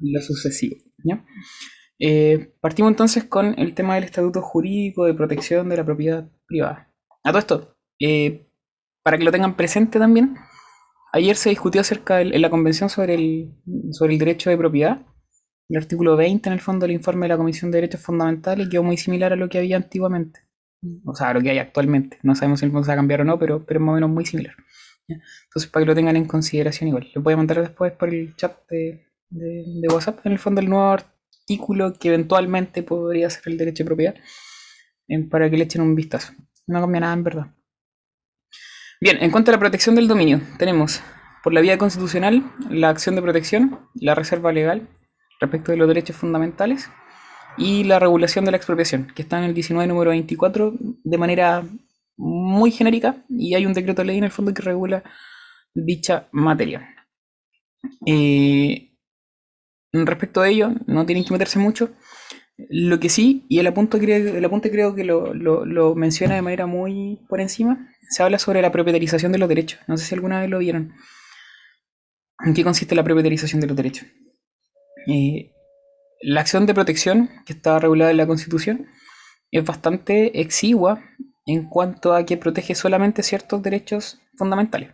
lo sucesivo. Eh, partimos entonces con el tema del estatuto jurídico de protección de la propiedad privada. A todo esto, eh, para que lo tengan presente también, ayer se discutió acerca de, la convención sobre el, sobre el derecho de propiedad. El artículo 20, en el fondo, del informe de la Comisión de Derechos Fundamentales quedó muy similar a lo que había antiguamente. O sea, a lo que hay actualmente. No sabemos si el fondo se va a cambiar o no, pero, pero más o menos muy similar. Entonces, para que lo tengan en consideración igual. Lo voy a mandar después por el chat de, de, WhatsApp, en el fondo, el nuevo artículo que eventualmente podría ser el derecho de propiedad, para que le echen un vistazo. No cambia nada en verdad. Bien, en cuanto a la protección del dominio, tenemos por la vía constitucional la acción de protección, la reserva legal respecto de los derechos fundamentales y la regulación de la expropiación, que está en el 19 número 24 de manera muy genérica y hay un decreto de ley en el fondo que regula dicha materia. Eh, respecto a ello, no tienen que meterse mucho. Lo que sí, y el apunte creo, el apunte creo que lo, lo, menciona de manera muy por encima, se habla sobre la propietarización de los derechos. No sé si alguna vez lo vieron. ¿En qué consiste la propietarización de los derechos? Eh, la acción de protección que está regulada en la Constitución es bastante exigua en cuanto a que protege solamente ciertos derechos fundamentales.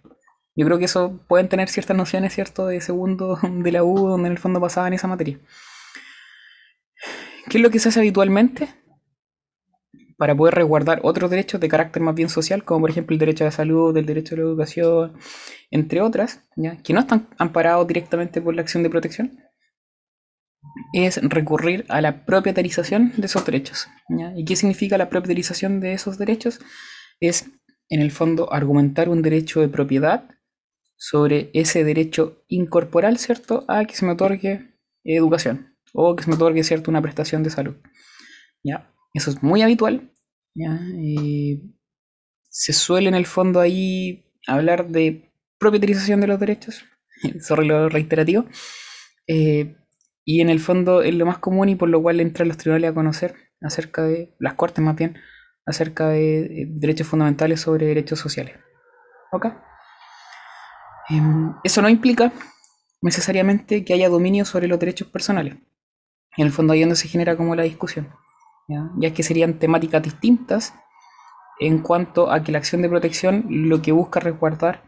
Yo creo que eso pueden tener ciertas nociones, ¿cierto?, de segundo de la U, donde en el fondo pasaban esa materia. ¿Qué es lo que se hace habitualmente? Para poder resguardar otros derechos de carácter más bien social, como por ejemplo el derecho a la salud, el derecho a la educación, entre otras, que no están amparados directamente por la acción de protección, es recurrir a la propietarización de esos derechos. ¿Y qué significa la propietarización de esos derechos? Es, en el fondo, argumentar un derecho de propiedad sobre ese derecho incorporal, ¿cierto?, a que se me otorgue educación o que se me otorgue, ¿cierto?, una prestación de salud. ¿Ya? Eso es muy habitual. ¿ya? se suele, en el fondo, ahí hablar de propietarización de los derechos, sobre lo reiterativo. Eh, y en el fondo es lo más común y por lo cual entran los tribunales a conocer acerca de, las cortes más bien, acerca de, derechos fundamentales sobre derechos sociales. ¿Ok? Em, eso no implica necesariamente que haya dominio sobre los derechos personales. En el fondo ahí es donde se genera como la discusión. ¿ya? ya que serían temáticas distintas en cuanto a que la acción de protección lo que busca resguardar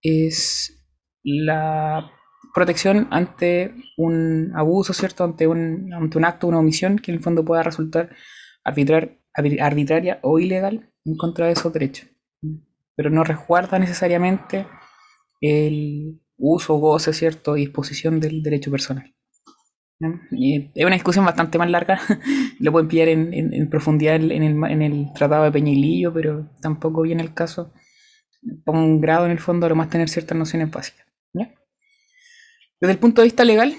es la protección ante un abuso, ¿cierto? Ante un, ante un acto, una omisión que en el fondo pueda resultar arbitrar, arbitraria o ilegal en contra de esos derechos. Pero no resguarda necesariamente el uso, goce, ¿cierto? Disposición del derecho personal. es una discusión bastante más larga, lo pueden pillar en, en, profundidad en el, en el, Tratado de Peñilillo, pero tampoco viene el caso. Pongo un grado en el fondo a lo más tener ciertas nociones básicas. Desde el punto de vista legal,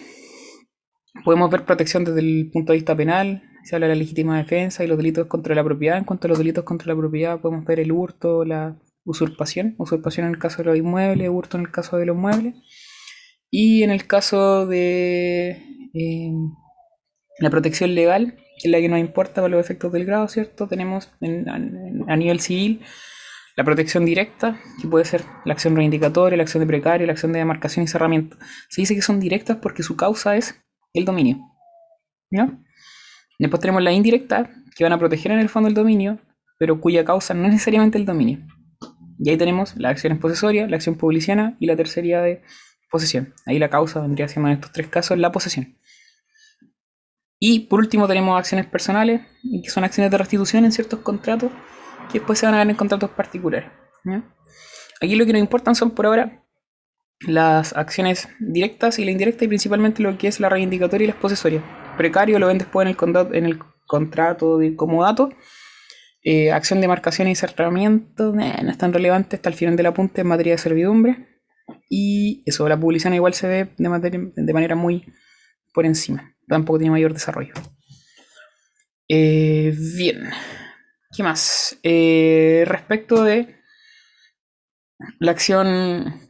podemos ver protección desde el punto de vista penal, se habla de la legítima defensa y los delitos contra la propiedad. En cuanto a los delitos contra la propiedad, podemos ver el hurto, la usurpación, usurpación en el caso de los inmuebles, hurto en el caso de los muebles. Y en el caso de eh, la protección legal, que es la que nos importa para los efectos del grado, ¿cierto? Tenemos a nivel civil la protección directa, que puede ser la acción reivindicatoria, la acción de precario, la acción de demarcación y cerramiento. Se dice que son directas porque su causa es el dominio. ¿no? Después tenemos la indirecta, que van a proteger en el fondo el dominio, pero cuya causa no es necesariamente el dominio. Y ahí tenemos la acción posesoria, la acción publiciana y la tercería de posesión. Ahí la causa vendría siendo en estos tres casos la posesión. Y por último tenemos acciones personales, que son acciones de restitución en ciertos contratos que después se van a ver en contratos particulares. Aquí lo que nos importan son por ahora las acciones directas y la indirecta y principalmente lo que es la reivindicatoria y la exposesoria. Precario lo ven después en el, en el contrato de comodato. Eh, acción de marcación y cerramiento no es tan relevante hasta el final del apunte en materia de servidumbre. Y eso, la publicidad igual se ve de, de manera muy por encima. Tampoco tiene mayor desarrollo. Eh, bien. ¿Qué más? Eh, respecto de la acción.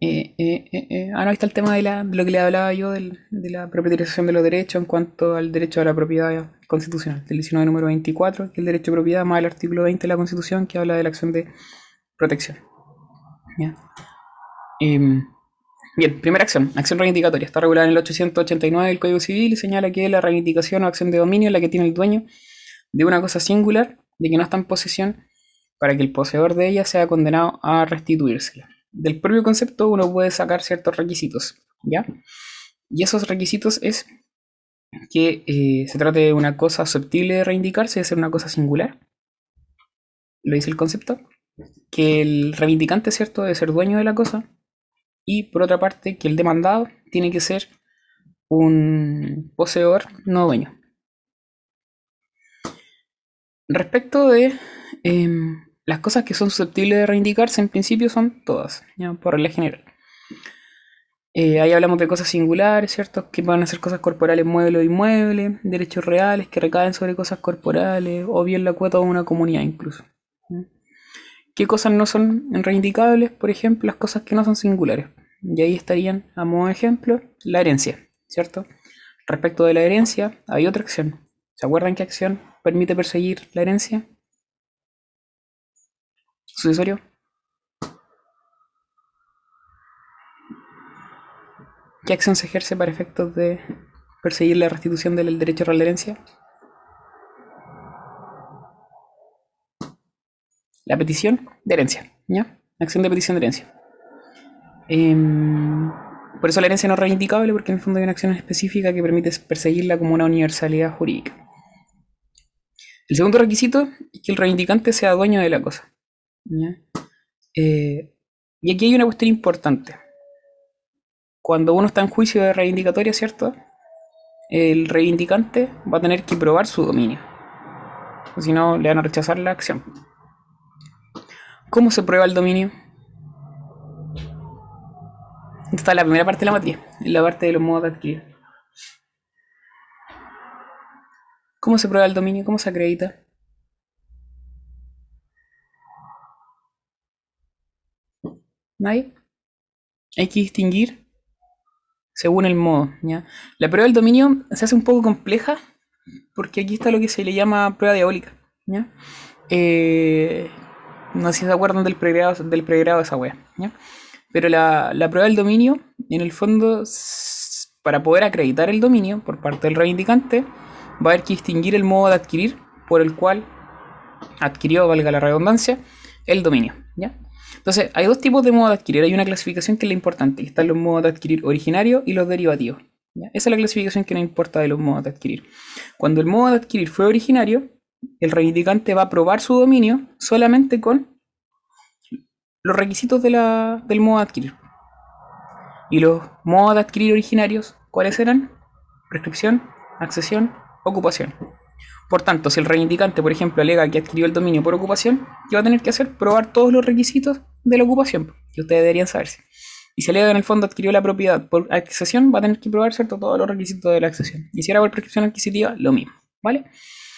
Eh, eh, ah, no, ahí está el tema de, lo que le hablaba yo de la propietarización de los derechos en cuanto al derecho a la propiedad constitucional, del 19 número 24, que es el derecho de propiedad, más el artículo 20 de la Constitución que habla de la acción de protección. Em, Bien, primera acción, acción reivindicatoria. Está regulada en el 889 del Código Civil y señala que la reivindicación o acción de dominio es la que tiene el dueño de una cosa singular de que no está en posesión para que el poseedor de ella sea condenado a restituírsela. Del propio concepto uno puede sacar ciertos requisitos, ¿ya? Y esos requisitos es que eh, se trate de una cosa susceptible de reivindicarse, de ser una cosa singular. Lo dice el concepto. Que el reivindicante, ¿cierto?, de ser dueño de la cosa. Y por otra parte, que el demandado tiene que ser un poseedor no dueño. Respecto de em, las cosas que son susceptibles de reivindicarse, en principio son todas, por regla general. Eh, ahí hablamos de cosas singulares, ¿cierto? Que van a ser cosas corporales, muebles o inmuebles, derechos reales que recaen sobre cosas corporales, o bien la cuota de una comunidad incluso. ¿Qué cosas no son reivindicables? Por ejemplo, las cosas que no son singulares. Y ahí estarían, a modo de ejemplo, la herencia, ¿cierto? Respecto de la herencia, hay otra acción. ¿Se acuerdan qué acción permite perseguir la herencia? ¿Sucesorio? ¿Qué acción se ejerce para efectos de perseguir la restitución del derecho a la herencia? La petición de herencia, ¿ya? Acción de petición de herencia. Em, por eso la herencia no es reivindicable, porque en el fondo hay una acción específica que permite perseguirla como una universalidad jurídica. El segundo requisito es que el reivindicante sea dueño de la cosa. Eh, y aquí hay una cuestión importante cuando uno está en juicio de reivindicatoria, ¿cierto? El reivindicante va a tener que probar su dominio. O si no, le van a rechazar la acción. ¿Cómo se prueba el dominio? Esta está la primera parte de la materia, en la parte de los modos de adquirir. ¿Cómo se prueba el dominio? ¿Cómo se acredita? Hay que distinguir según el modo. La prueba del dominio se hace un poco compleja porque aquí está lo que se le llama prueba diabólica. Eh, no sé si se acuerdan del pregrado, del pregrado de esa wea. ¿ya? Pero la, la, prueba del dominio, en el fondo, para poder acreditar el dominio por parte del reivindicante, va a haber que distinguir el modo de adquirir por el cual adquirió, valga la redundancia, el dominio. Entonces, hay dos tipos de modo de adquirir. Hay una clasificación que es la importante. Están los modos de adquirir originarios y los derivativos. Esa es la clasificación que nos importa de los modos de adquirir. Cuando el modo de adquirir fue originario, el reivindicante va a probar su dominio solamente con los requisitos del modo de adquirir. Y los modos de adquirir originarios, ¿cuáles eran? Prescripción, accesión, ocupación. Por tanto, si el reivindicante, por ejemplo, alega que adquirió el dominio por ocupación, ¿qué va a tener que hacer? Probar todos los requisitos de la ocupación, que ustedes deberían saberse. Y si alega que en el fondo adquirió la propiedad por accesión, va a tener que probar ¿cierto? todos los requisitos de la accesión. Y si era por prescripción adquisitiva, lo mismo. ¿Vale?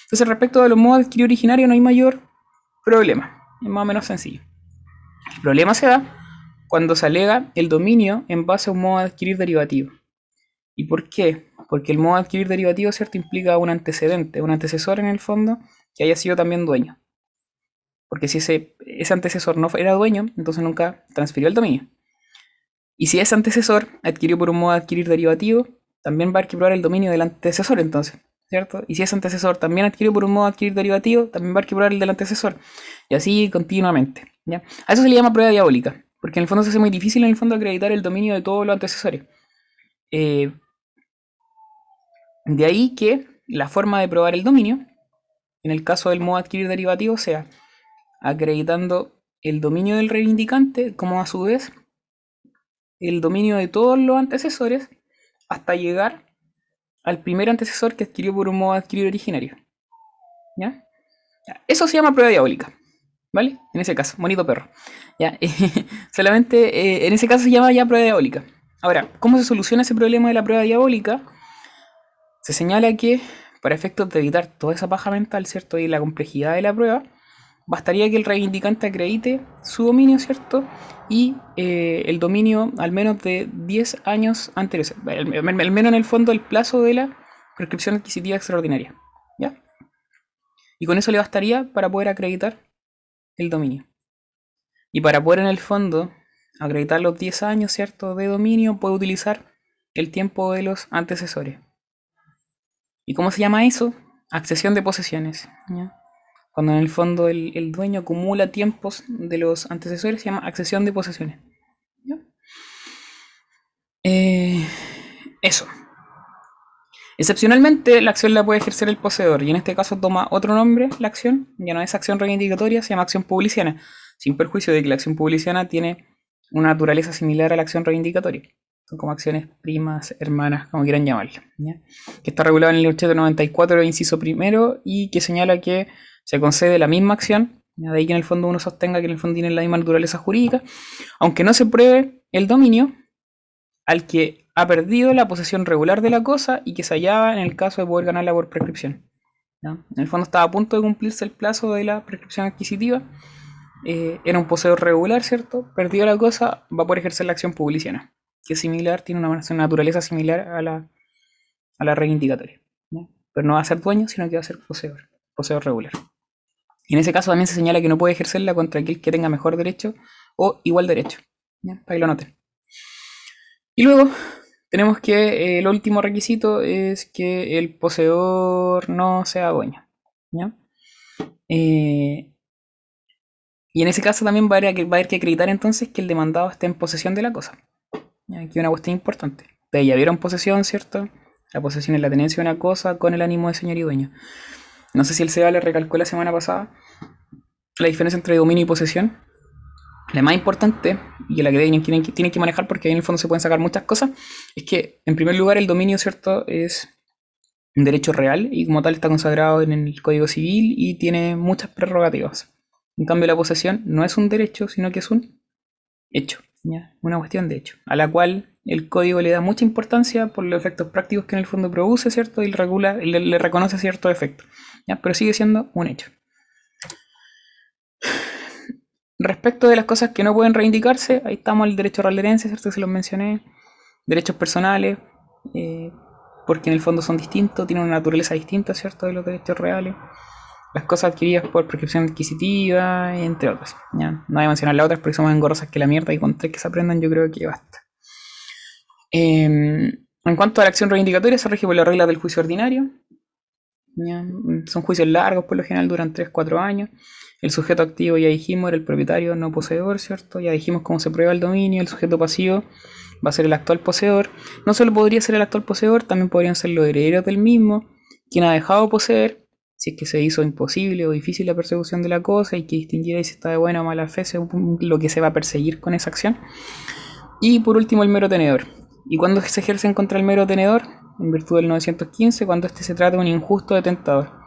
Entonces, respecto de los modos de adquirir originario, no hay mayor problema. Es más o menos sencillo. El problema se da cuando se alega el dominio en base a un modo de adquirir derivativo. ¿Y por qué? Porque el modo de adquirir derivativo, ¿cierto? Implica un antecedente, un antecesor en el fondo que haya sido también dueño. Porque si ese, ese antecesor no era dueño, entonces nunca transfirió el dominio. Y si ese antecesor adquirió por un modo de adquirir derivativo, también va a arquivar el dominio del antecesor entonces, ¿cierto? Y si ese antecesor también adquirió por un modo de adquirir derivativo, también va a arquivar el del antecesor. Y así continuamente, ¿ya? A eso se le llama prueba diabólica, porque en el fondo se hace muy difícil en el fondo acreditar el dominio de todos los antecesores. Eh, de ahí que la forma de probar el dominio, en el caso del modo adquirir derivativo, sea acreditando el dominio del reivindicante como a su vez el dominio de todos los antecesores hasta llegar al primer antecesor que adquirió por un modo adquirir originario. ¿Ya? Eso se llama prueba diabólica. ¿Vale? En ese caso, bonito perro. ¿Ya? Solamente eh, en ese caso se llama ya prueba diabólica. Ahora, ¿cómo se soluciona ese problema de la prueba diabólica? Se señala que, para efectos de evitar toda esa paja mental, ¿cierto? Y la complejidad de la prueba, bastaría que el reivindicante acredite su dominio, ¿cierto? Y eh, el dominio al menos de 10 años anteriores, al, menos en el fondo el plazo de la prescripción adquisitiva extraordinaria, ¿ya? Y con eso le bastaría para poder acreditar el dominio. Y para poder en el fondo acreditar los 10 años, ¿cierto?, de dominio, puede utilizar el tiempo de los antecesores. ¿Y cómo se llama eso? Accesión de posesiones. Cuando en el fondo el, dueño acumula tiempos de los antecesores, se llama accesión de posesiones. Eh, eso. Excepcionalmente, la acción la puede ejercer el poseedor, y en este caso toma otro nombre la acción, ya no es acción reivindicatoria, se llama acción publiciana, sin perjuicio de que la acción publiciana tiene una naturaleza similar a la acción reivindicatoria. Son como acciones primas, hermanas, como quieran llamarla. Que está regulado en el 894, inciso primero, y que señala que se concede la misma acción, de ahí que en el fondo uno sostenga que en el fondo tiene la misma naturaleza jurídica, aunque no se pruebe el dominio al que ha perdido la posesión regular de la cosa y que se hallaba en el caso de poder ganarla por prescripción. En el fondo estaba a punto de cumplirse el plazo de la prescripción adquisitiva. Eh, era un poseedor regular, ¿cierto? Perdió la cosa, va a poder ejercer la acción publiciana, que es similar, tiene una, naturaleza similar a la, a la reivindicatoria. Pero no va a ser dueño, sino que va a ser poseedor, poseedor regular. Y en ese caso también se señala que no puede ejercerla contra aquel que tenga mejor derecho o igual derecho. Para que lo noten. Y luego tenemos que eh, el último requisito es que el poseedor no sea dueño. Eh, y en ese caso también va a, haber, va a, haber, que acreditar entonces que el demandado esté en posesión de la cosa. Aquí una cuestión importante. De ya vieron posesión, ¿cierto? La posesión es la tenencia de una cosa con el ánimo de señor y dueño. No sé si el SEBA le recalcó la semana pasada la diferencia entre dominio y posesión. La más importante, y la que tienen, tienen, que manejar porque ahí en el fondo se pueden sacar muchas cosas, es que en primer lugar el dominio, ¿cierto? Es un derecho real y como tal está consagrado en el Código Civil y tiene muchas prerrogativas. En cambio la posesión no es un derecho, sino que es un hecho, una cuestión de hecho, a la cual el código le da mucha importancia por los efectos prácticos que en el fondo produce, ¿cierto? Y regula, le, reconoce ciertos efectos, ¿ya? pero sigue siendo un hecho. Respecto de las cosas que no pueden reivindicarse, ahí estamos el derecho real de herencia, ¿cierto? Se los mencioné. Derechos personales, eh, porque en el fondo son distintos, tienen una naturaleza distinta, ¿cierto? De los derechos reales. Las cosas adquiridas por prescripción adquisitiva, entre otras. ¿ya? No voy a mencionar las otras porque son más engorrosas que la mierda y con tres que se aprendan yo creo que basta. Em, en cuanto a la acción reivindicatoria, se rige por la regla del juicio ordinario. Son juicios largos, por lo general duran 3-4 años. El sujeto activo ya dijimos era el propietario no poseedor, ¿cierto? Ya dijimos cómo se prueba el dominio. El sujeto pasivo va a ser el actual poseedor. No solo podría ser el actual poseedor, también podrían ser los herederos del mismo, quien ha dejado poseer, si es que se hizo imposible o difícil la persecución de la cosa y que distinguir si está de buena o mala fe, según lo que se va a perseguir con esa acción. Y por último, el mero tenedor. ¿Y cuándo se ejerce contra el mero tenedor? En virtud del 915, cuando este se trata de un injusto detentador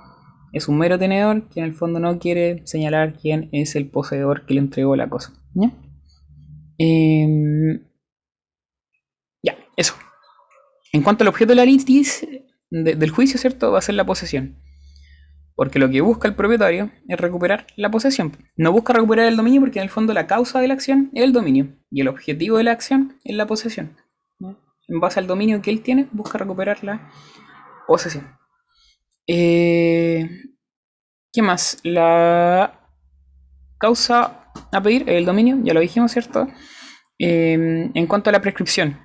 es un mero tenedor que en el fondo no quiere señalar quién es el poseedor que le entregó la cosa. ¿Ya? Em, ya, eso. En cuanto al objeto de la litis del juicio, ¿cierto? Va a ser la posesión. Porque lo que busca el propietario es recuperar la posesión. No busca recuperar el dominio porque en el fondo la causa de la acción es el dominio. Y el objetivo de la acción es la posesión. En base al dominio que él tiene, busca recuperar la posesión. Eh, ¿Qué más? La causa a pedir, el dominio, ya lo dijimos, ¿cierto? Eh, en cuanto a la prescripción,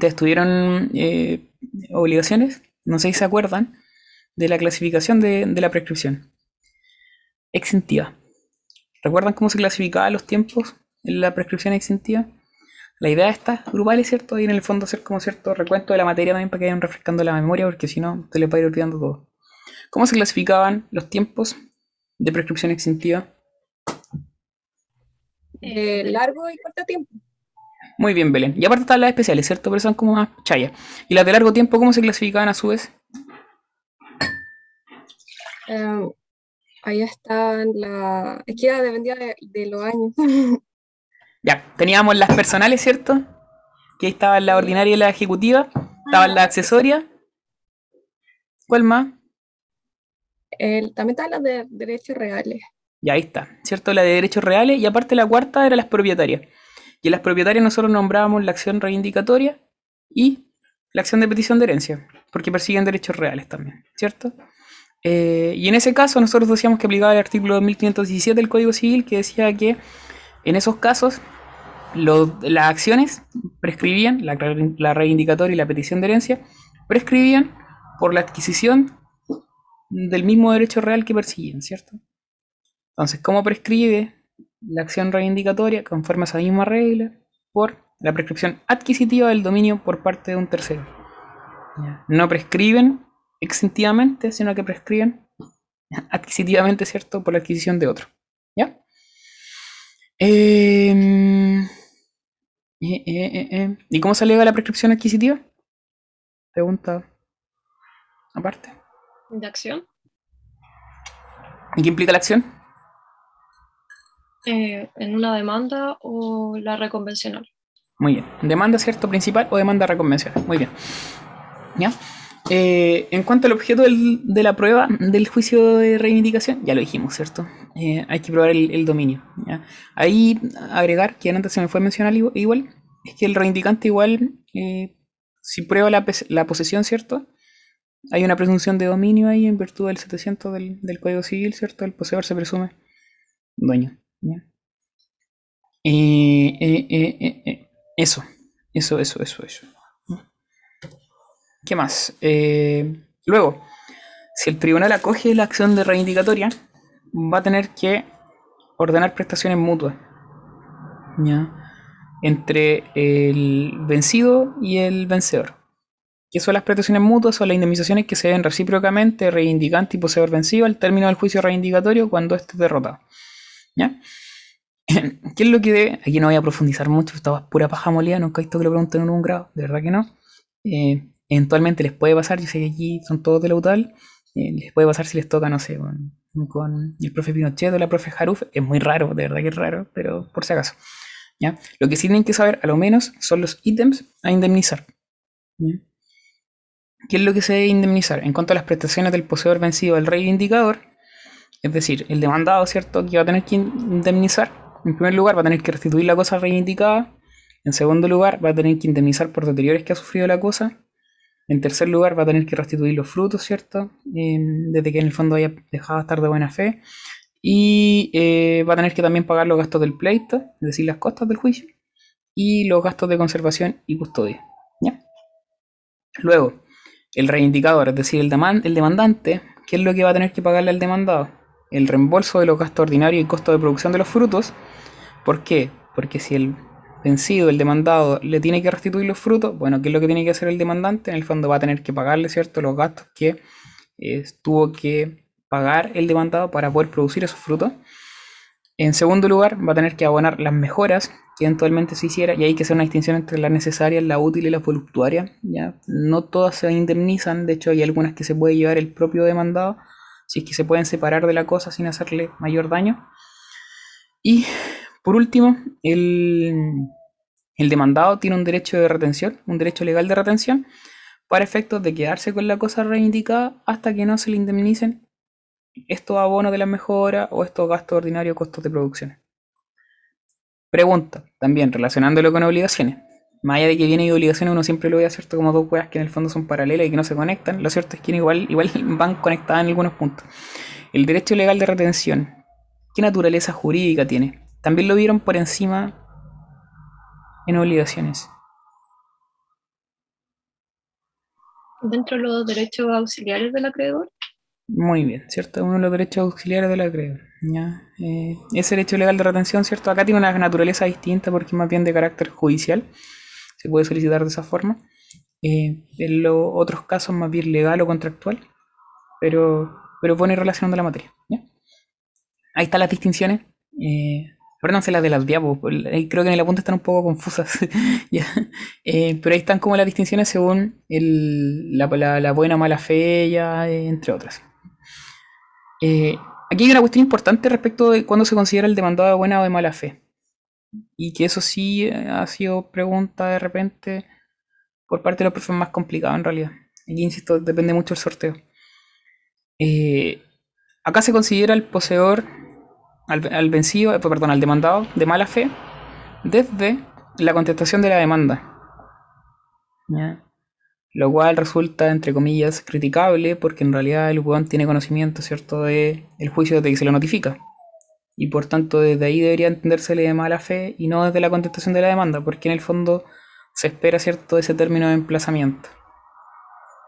¿te tuvieron eh, obligaciones? No sé si se acuerdan de la clasificación de, de la prescripción. Exentiva. ¿Recuerdan cómo se clasificaban los tiempos en la prescripción exentiva? La idea de estas grupales, ¿cierto? Y en el fondo hacer como cierto recuento de la materia también para que vayan refrescando la memoria, porque si no, te le va a ir olvidando todo. ¿Cómo se clasificaban los tiempos de prescripción exentiva? Eh, largo y corto tiempo. Muy bien, Belén. Y aparte están las especiales, ¿cierto? Pero son como más chayas. ¿Y las de largo tiempo cómo se clasificaban a su vez? Em, ahí están la... Es que ya dependía de los años. Ya, teníamos las personales, ¿cierto? Que ahí estaba la ordinaria y la ejecutiva. Estaban las accesorias. ¿Cuál más? también estaban las de derechos reales. Ya ahí está, ¿cierto? La de derechos reales. Y aparte la cuarta era las propietarias. Y en las propietarias nosotros nombrábamos la acción reivindicatoria y la acción de petición de herencia, porque persiguen derechos reales también, ¿cierto? Eh, y en ese caso nosotros decíamos que aplicaba el artículo 2517 del Código Civil que decía que en esos casos, las acciones prescribían, la, la reivindicatoria y la petición de herencia, prescribían por la adquisición del mismo derecho real que perseguían, ¿cierto? Entonces, ¿cómo prescribe la acción reivindicatoria? Conforme a esa misma regla, por la prescripción adquisitiva del dominio por parte de un tercero. No prescriben exentivamente, sino que prescriben adquisitivamente, ¿cierto? Por la adquisición de otro. ¿Ya? Em, eh, eh, eh, eh. ¿Y cómo se alega la prescripción adquisitiva? Pregunta aparte. ¿De acción? ¿Y qué implica la acción? Eh, ¿En una demanda o la reconvencional? Muy bien. ¿Demanda cierto principal o demanda reconvencional? Muy bien. ¿Ya? Eh, en cuanto al objeto de la prueba del juicio de reivindicación, ya lo dijimos, ¿cierto? Eh, hay que probar el, dominio. Ahí agregar, que antes se me fue a mencionar igu- igual, es que el reivindicante igual, eh, si prueba la, posesión, ¿cierto? Hay una presunción de dominio ahí en virtud del 700 del, del Código Civil, ¿cierto? El poseedor se presume dueño. Eso, eso, eso, eso, eso. ¿Qué más? Eh, luego, si el tribunal acoge la acción de reivindicatoria, va a tener que ordenar prestaciones mutuas. ¿ya? Entre el vencido y el vencedor. ¿Qué son las prestaciones mutuas? Son las indemnizaciones que se deben recíprocamente reivindicante y poseedor vencido al término del juicio reivindicatorio cuando esté derrotado. ¿Qué es lo que debe? Aquí no voy a profundizar mucho, esta pura paja molida, nunca he visto que lo pregunten en un grado, de verdad que no. Eh, eventualmente les puede pasar, yo sé que aquí son todos de la UTAL, eh, les puede pasar si les toca, no sé, con, el profe Pinochet o la profe Haruf, es muy raro, de verdad que es raro, pero por si acaso. ¿ya? Lo que sí tienen que saber, a lo menos, son los ítems a indemnizar. ¿Qué es lo que se debe indemnizar? En cuanto a las prestaciones del poseedor vencido del reivindicador, es decir, el demandado, ¿cierto? Que va a tener que indemnizar. En primer lugar, va a tener que restituir la cosa reivindicada. En segundo lugar, va a tener que indemnizar por deteriores que ha sufrido la cosa. En tercer lugar, va a tener que restituir los frutos, ¿cierto? Eh, desde que en el fondo haya dejado de estar de buena fe. Y eh, va a tener que también pagar los gastos del pleito, es decir, las costas del juicio. Y los gastos de conservación y custodia. Luego, el reivindicador, es decir, el, el demandante, ¿qué es lo que va a tener que pagarle al demandado? El reembolso de los gastos ordinarios y costo de producción de los frutos. ¿Por qué? Porque si el vencido, el demandado, le tiene que restituir los frutos, bueno, ¿qué es lo que tiene que hacer el demandante? En el fondo va a tener que pagarle, ¿cierto?, los gastos que eh, tuvo que pagar el demandado para poder producir esos frutos. En segundo lugar, va a tener que abonar las mejoras que eventualmente se hiciera, y hay que hacer una distinción entre las necesarias, la útil y la voluptuaria. ¿ya? No todas se indemnizan, de hecho hay algunas que se puede llevar el propio demandado, si es que se pueden separar de la cosa sin hacerle mayor daño. Y por último, el, demandado tiene un derecho de retención, un derecho legal de retención, para efectos de quedarse con la cosa reivindicada hasta que no se le indemnicen estos abonos de la mejora o estos gastos ordinarios, costos de producción. Pregunta, también relacionándolo con obligaciones. Más allá de que viene y obligaciones, uno siempre lo ve cierto como dos weas que en el fondo son paralelas y que no se conectan. Lo cierto es que igual, igual van conectadas en algunos puntos. El derecho legal de retención, ¿qué naturaleza jurídica tiene? También lo vieron por encima en obligaciones. Dentro de los derechos auxiliares del acreedor. Muy bien, ¿cierto? Uno de los derechos auxiliares del acreedor. ¿ya? Eh, ese derecho legal de retención, ¿cierto? Acá tiene una naturaleza distinta porque es más bien de carácter judicial. Se puede solicitar de esa forma. Eh, en los otros casos, más bien legal o contractual. Pero, pero pone relacionando la materia. ¿ya? Ahí están las distinciones. Eh, Acuérdense las de las diapos, ahí creo que en el apunte están un poco confusas. Eh, pero ahí están como las distinciones según la, la, buena o mala fe, ya, eh, entre otras. Eh, aquí hay una cuestión importante respecto de cuándo se considera el demandado de buena o de mala fe. Y que eso sí ha sido pregunta de repente por parte de los profes más complicado en realidad. Aquí, insisto, depende mucho del sorteo. Acá se considera el poseedor, al, al vencido, eh, perdón, al demandado de mala fe, desde la contestación de la demanda. Lo cual resulta, entre comillas, criticable porque en realidad el weón tiene conocimiento, ¿cierto?, de el juicio desde que se lo notifica. y por tanto desde ahí debería entendérsele de mala fe y no desde la contestación de la demanda, porque en el fondo se espera, ¿cierto?, ese término de emplazamiento.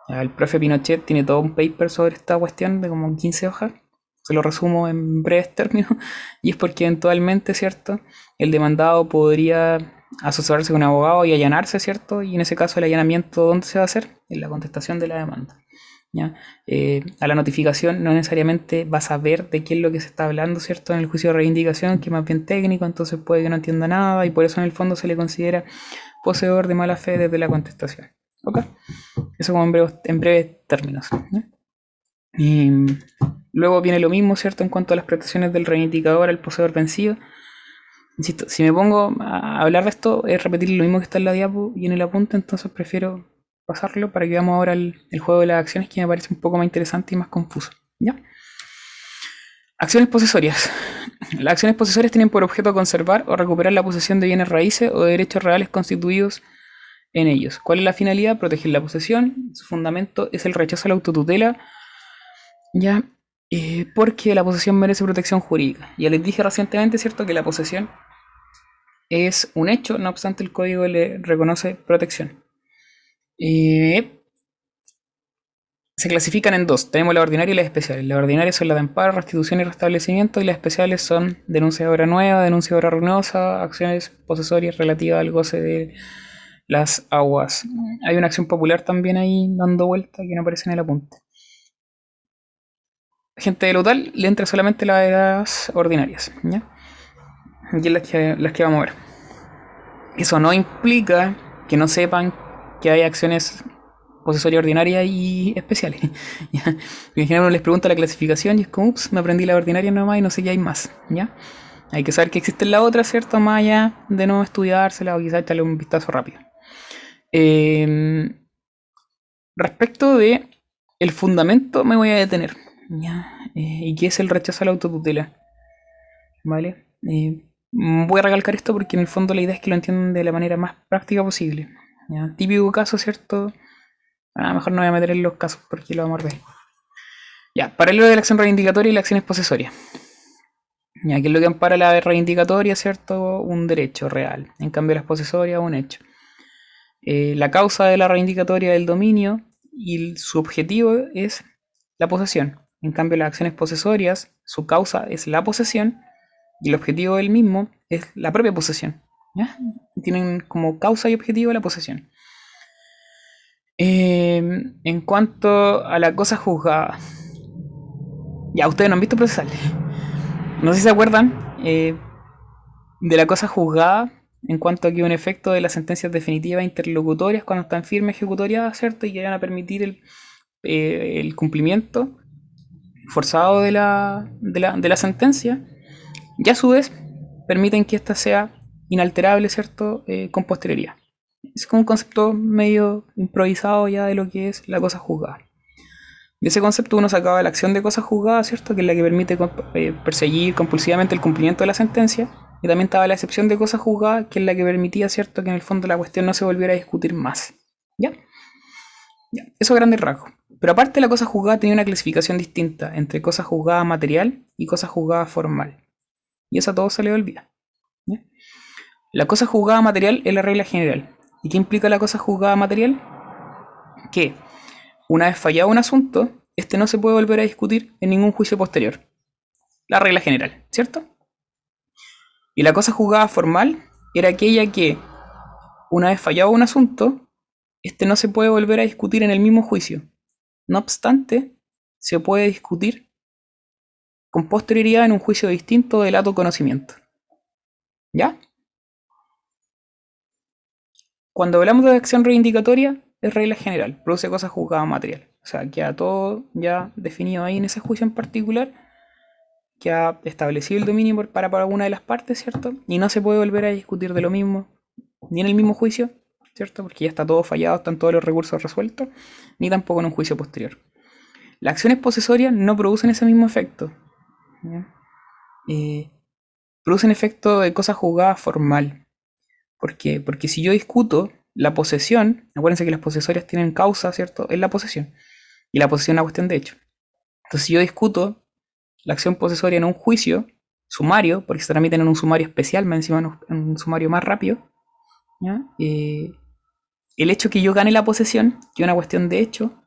El profe Pinochet tiene todo un paper sobre esta cuestión de como 15 hojas, se lo resumo en breves términos, y es porque eventualmente, ¿cierto?, el demandado podría asociarse con un abogado y allanarse, ¿cierto? Y en ese caso el allanamiento, ¿dónde se va a hacer? En la contestación de la demanda. ¿ya? Eh, a la notificación no necesariamente vas a ver de qué es lo que se está hablando, ¿cierto? En el juicio de reivindicación, que es más bien técnico, entonces puede que no entienda nada y por eso en el fondo se le considera poseedor de mala fe desde la contestación. ¿Ok? Eso como en breves, en breves términos. Y luego viene lo mismo, ¿cierto? En cuanto a las protecciones del reivindicador al poseedor vencido. Insisto, si me pongo a hablar de esto, es repetir lo mismo que está en la diapo y en el apunte, entonces prefiero pasarlo para que veamos ahora el, juego de las acciones que me parece un poco más interesante y más confuso. ¿Ya? Acciones posesorias. Las acciones posesorias tienen por objeto conservar o recuperar la posesión de bienes raíces o de derechos reales constituidos en ellos. ¿Cuál es la finalidad? Proteger la posesión. Su fundamento es el rechazo a la autotutela. ¿Ya? Eh, porque la posesión merece protección jurídica. Ya les dije recientemente, ¿cierto?, que la posesión es un hecho, no obstante el código le reconoce protección. Eh, se clasifican en dos. Tenemos la ordinaria y las especiales. Las ordinarias son la de amparo, restitución y restablecimiento, y las especiales son denuncia de obra nueva, denuncia de obra ruinosa, acciones posesorias relativas al goce de las aguas. Hay una acción popular también ahí dando vuelta que no aparece en el apunte gente de lotal le entra solamente las ordinarias, ¿ya? Y es las que, las que vamos a ver. Eso no implica que no sepan que hay acciones posesorias ordinarias y especiales. En general uno les pregunta la clasificación y es como, ups, me aprendí la ordinaria nomás y no sé qué hay más, ¿ya? Hay que saber que existe la otra, ¿cierto? Más allá de no estudiársela o quizás echarle un vistazo rápido. Em, respecto de el fundamento me voy a detener. Eh, ¿Y qué es el rechazo a la autotutela? ¿Vale? Eh, voy a recalcar esto porque en el fondo la idea es que lo entiendan de la manera más práctica posible. Típico caso, ¿cierto? A lo mejor no voy a meter en los casos porque lo vamos a ver. Ya, paralelo de la acción reivindicatoria y la acción exposesoria. Ya, que es lo que ampara la reivindicatoria, ¿cierto? Un derecho real. En cambio, la exposesoria, un hecho. Eh, la causa de la reivindicatoria del dominio y su objetivo es la posesión. En cambio, las acciones posesorias, su causa es la posesión y el objetivo del mismo es la propia posesión. Tienen como causa y objetivo la posesión. Em, en cuanto a la cosa juzgada, ya ustedes no han visto procesal. No sé si se acuerdan eh, de la cosa juzgada en cuanto a que un efecto de las sentencias definitivas interlocutorias cuando están firmes ejecutoriadas, ¿cierto? Y que a permitir el, eh, el cumplimiento forzado de la, de, la, de la sentencia y a su vez permiten que ésta sea inalterable, ¿cierto?, eh, con posterioridad. Es como un concepto medio improvisado ya de lo que es la cosa juzgada. De ese concepto uno sacaba la acción de cosa juzgada, ¿cierto?, que es la que permite eh, perseguir compulsivamente el cumplimiento de la sentencia, y también estaba la excepción de cosa juzgada, que es la que permitía, ¿cierto?, que en el fondo la cuestión no se volviera a discutir más. ¿Ya? ya. Eso grande rasgo. Pero aparte la cosa juzgada tenía una clasificación distinta entre cosa juzgada material y cosa juzgada formal. Y eso a todos se le olvida. La cosa juzgada material es la regla general. ¿Y qué implica la cosa juzgada material? Que una vez fallado un asunto, este no se puede volver a discutir en ningún juicio posterior. La regla general, ¿cierto? Y la cosa juzgada formal era aquella que, una vez fallado un asunto, este no se puede volver a discutir en el mismo juicio, no obstante, se puede discutir con posterioridad en un juicio distinto del ato conocimiento. ¿Ya? Cuando hablamos de acción reivindicatoria, es regla general, produce cosas juzgadas material. O sea, queda todo ya definido ahí en ese juicio en particular, que ha establecido el dominio para, para una de las partes, ¿cierto? Y no se puede volver a discutir de lo mismo, ni en el mismo juicio, ¿cierto? Porque ya está todo fallado, están todos los recursos resueltos, ni tampoco en un juicio posterior. Las acciones posesorias no producen ese mismo efecto. Eh, producen efecto de cosa juzgada formal. ¿Por qué? Porque si yo discuto la posesión, acuérdense que las posesorias tienen causa, ¿cierto? En la posesión. Y la posesión es una cuestión de hecho. Entonces, si yo discuto la acción posesoria en un juicio, sumario, porque se tramiten en un sumario especial, más encima en un sumario más rápido, eh, el hecho que yo gane la posesión, que es una cuestión de hecho,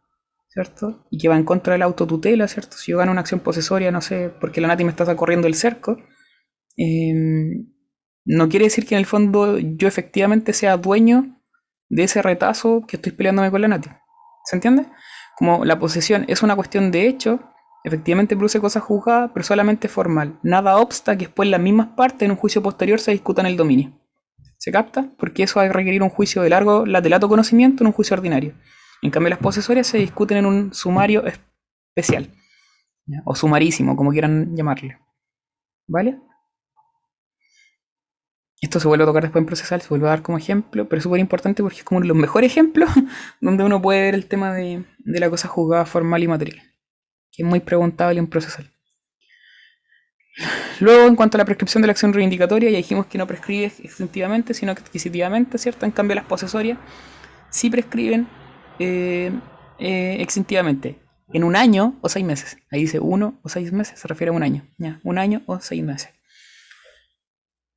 ¿cierto? Y que va en contra de la autotutela, ¿cierto? Si yo gano una acción posesoria, no sé, porque la Nati me está corriendo el cerco, em, no quiere decir que en el fondo yo efectivamente sea dueño de ese retazo que estoy peleándome con la Nati. ¿Se entiende? Como la posesión es una cuestión de hecho, efectivamente produce cosas juzgadas, pero solamente formal. Nada obsta que después las mismas partes en un juicio posterior se discutan el dominio. ¿Se capta? Porque eso va a requerir un juicio de largo, de lato conocimiento en un juicio ordinario. En cambio, las posesorias se discuten en un sumario especial. O sumarísimo, como quieran llamarle. ¿Vale? Esto se vuelve a tocar después en procesal, se vuelve a dar como ejemplo, pero es súper importante porque es como uno de los mejores ejemplos donde uno puede ver el tema de, de la cosa juzgada formal y material, que es muy preguntable en procesal. Luego, en cuanto a la prescripción de la acción reivindicatoria, ya dijimos que no prescribe extintivamente, sino adquisitivamente, ¿cierto? En cambio, las posesorias sí prescriben eh, eh, extintivamente. En un año o seis meses. Ahí dice uno o seis meses, se refiere a un año. ¿ya? Un año o seis meses.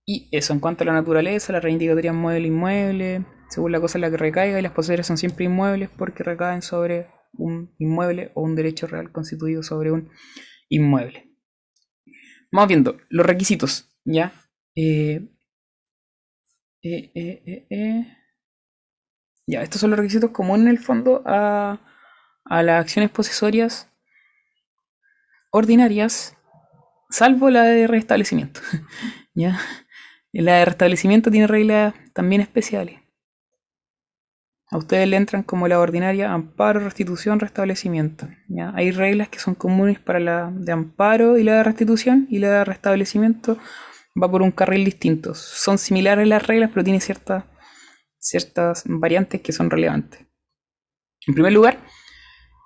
Y eso, en cuanto a la naturaleza, la reivindicatoria mueble inmueble, según la cosa en la que recaiga, y las posesorias son siempre inmuebles porque recaen sobre un inmueble o un derecho real constituido sobre un inmueble. Vamos viendo los requisitos, ¿ya? Eh, eh, eh, ya, estos son los requisitos comunes en el fondo a, a las acciones posesorias ordinarias, salvo la de restablecimiento. ¿Ya? La de restablecimiento tiene reglas también especiales. A ustedes le entran como la ordinaria amparo, restitución, restablecimiento. ¿ya? Hay reglas que son comunes para la de amparo y la de restitución y la de restablecimiento va por un carril distinto. Son similares las reglas, pero tiene ciertas ciertas variantes que son relevantes. En primer lugar,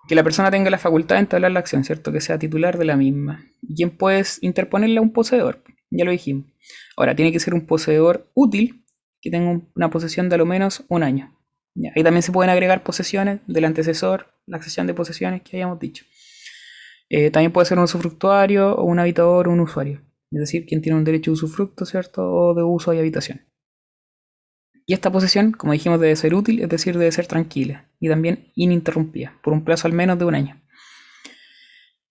que la persona tenga la facultad de entablar la acción, ¿cierto? Que sea titular de la misma. ¿Y quién puedes interponerle a un poseedor? Ya lo dijimos. Ahora, tiene que ser un poseedor útil que tenga una posesión de a lo menos un año. Ahí también se pueden agregar posesiones del antecesor, la accesión de posesiones que habíamos dicho. Eh, también puede ser un usufructuario o un habitador o un usuario. Es decir, quien tiene un derecho de usufructo, ¿cierto? O de uso y habitación. Y esta posesión, como dijimos, debe ser útil, es decir, debe ser tranquila y también ininterrumpida, por un plazo al menos de un año.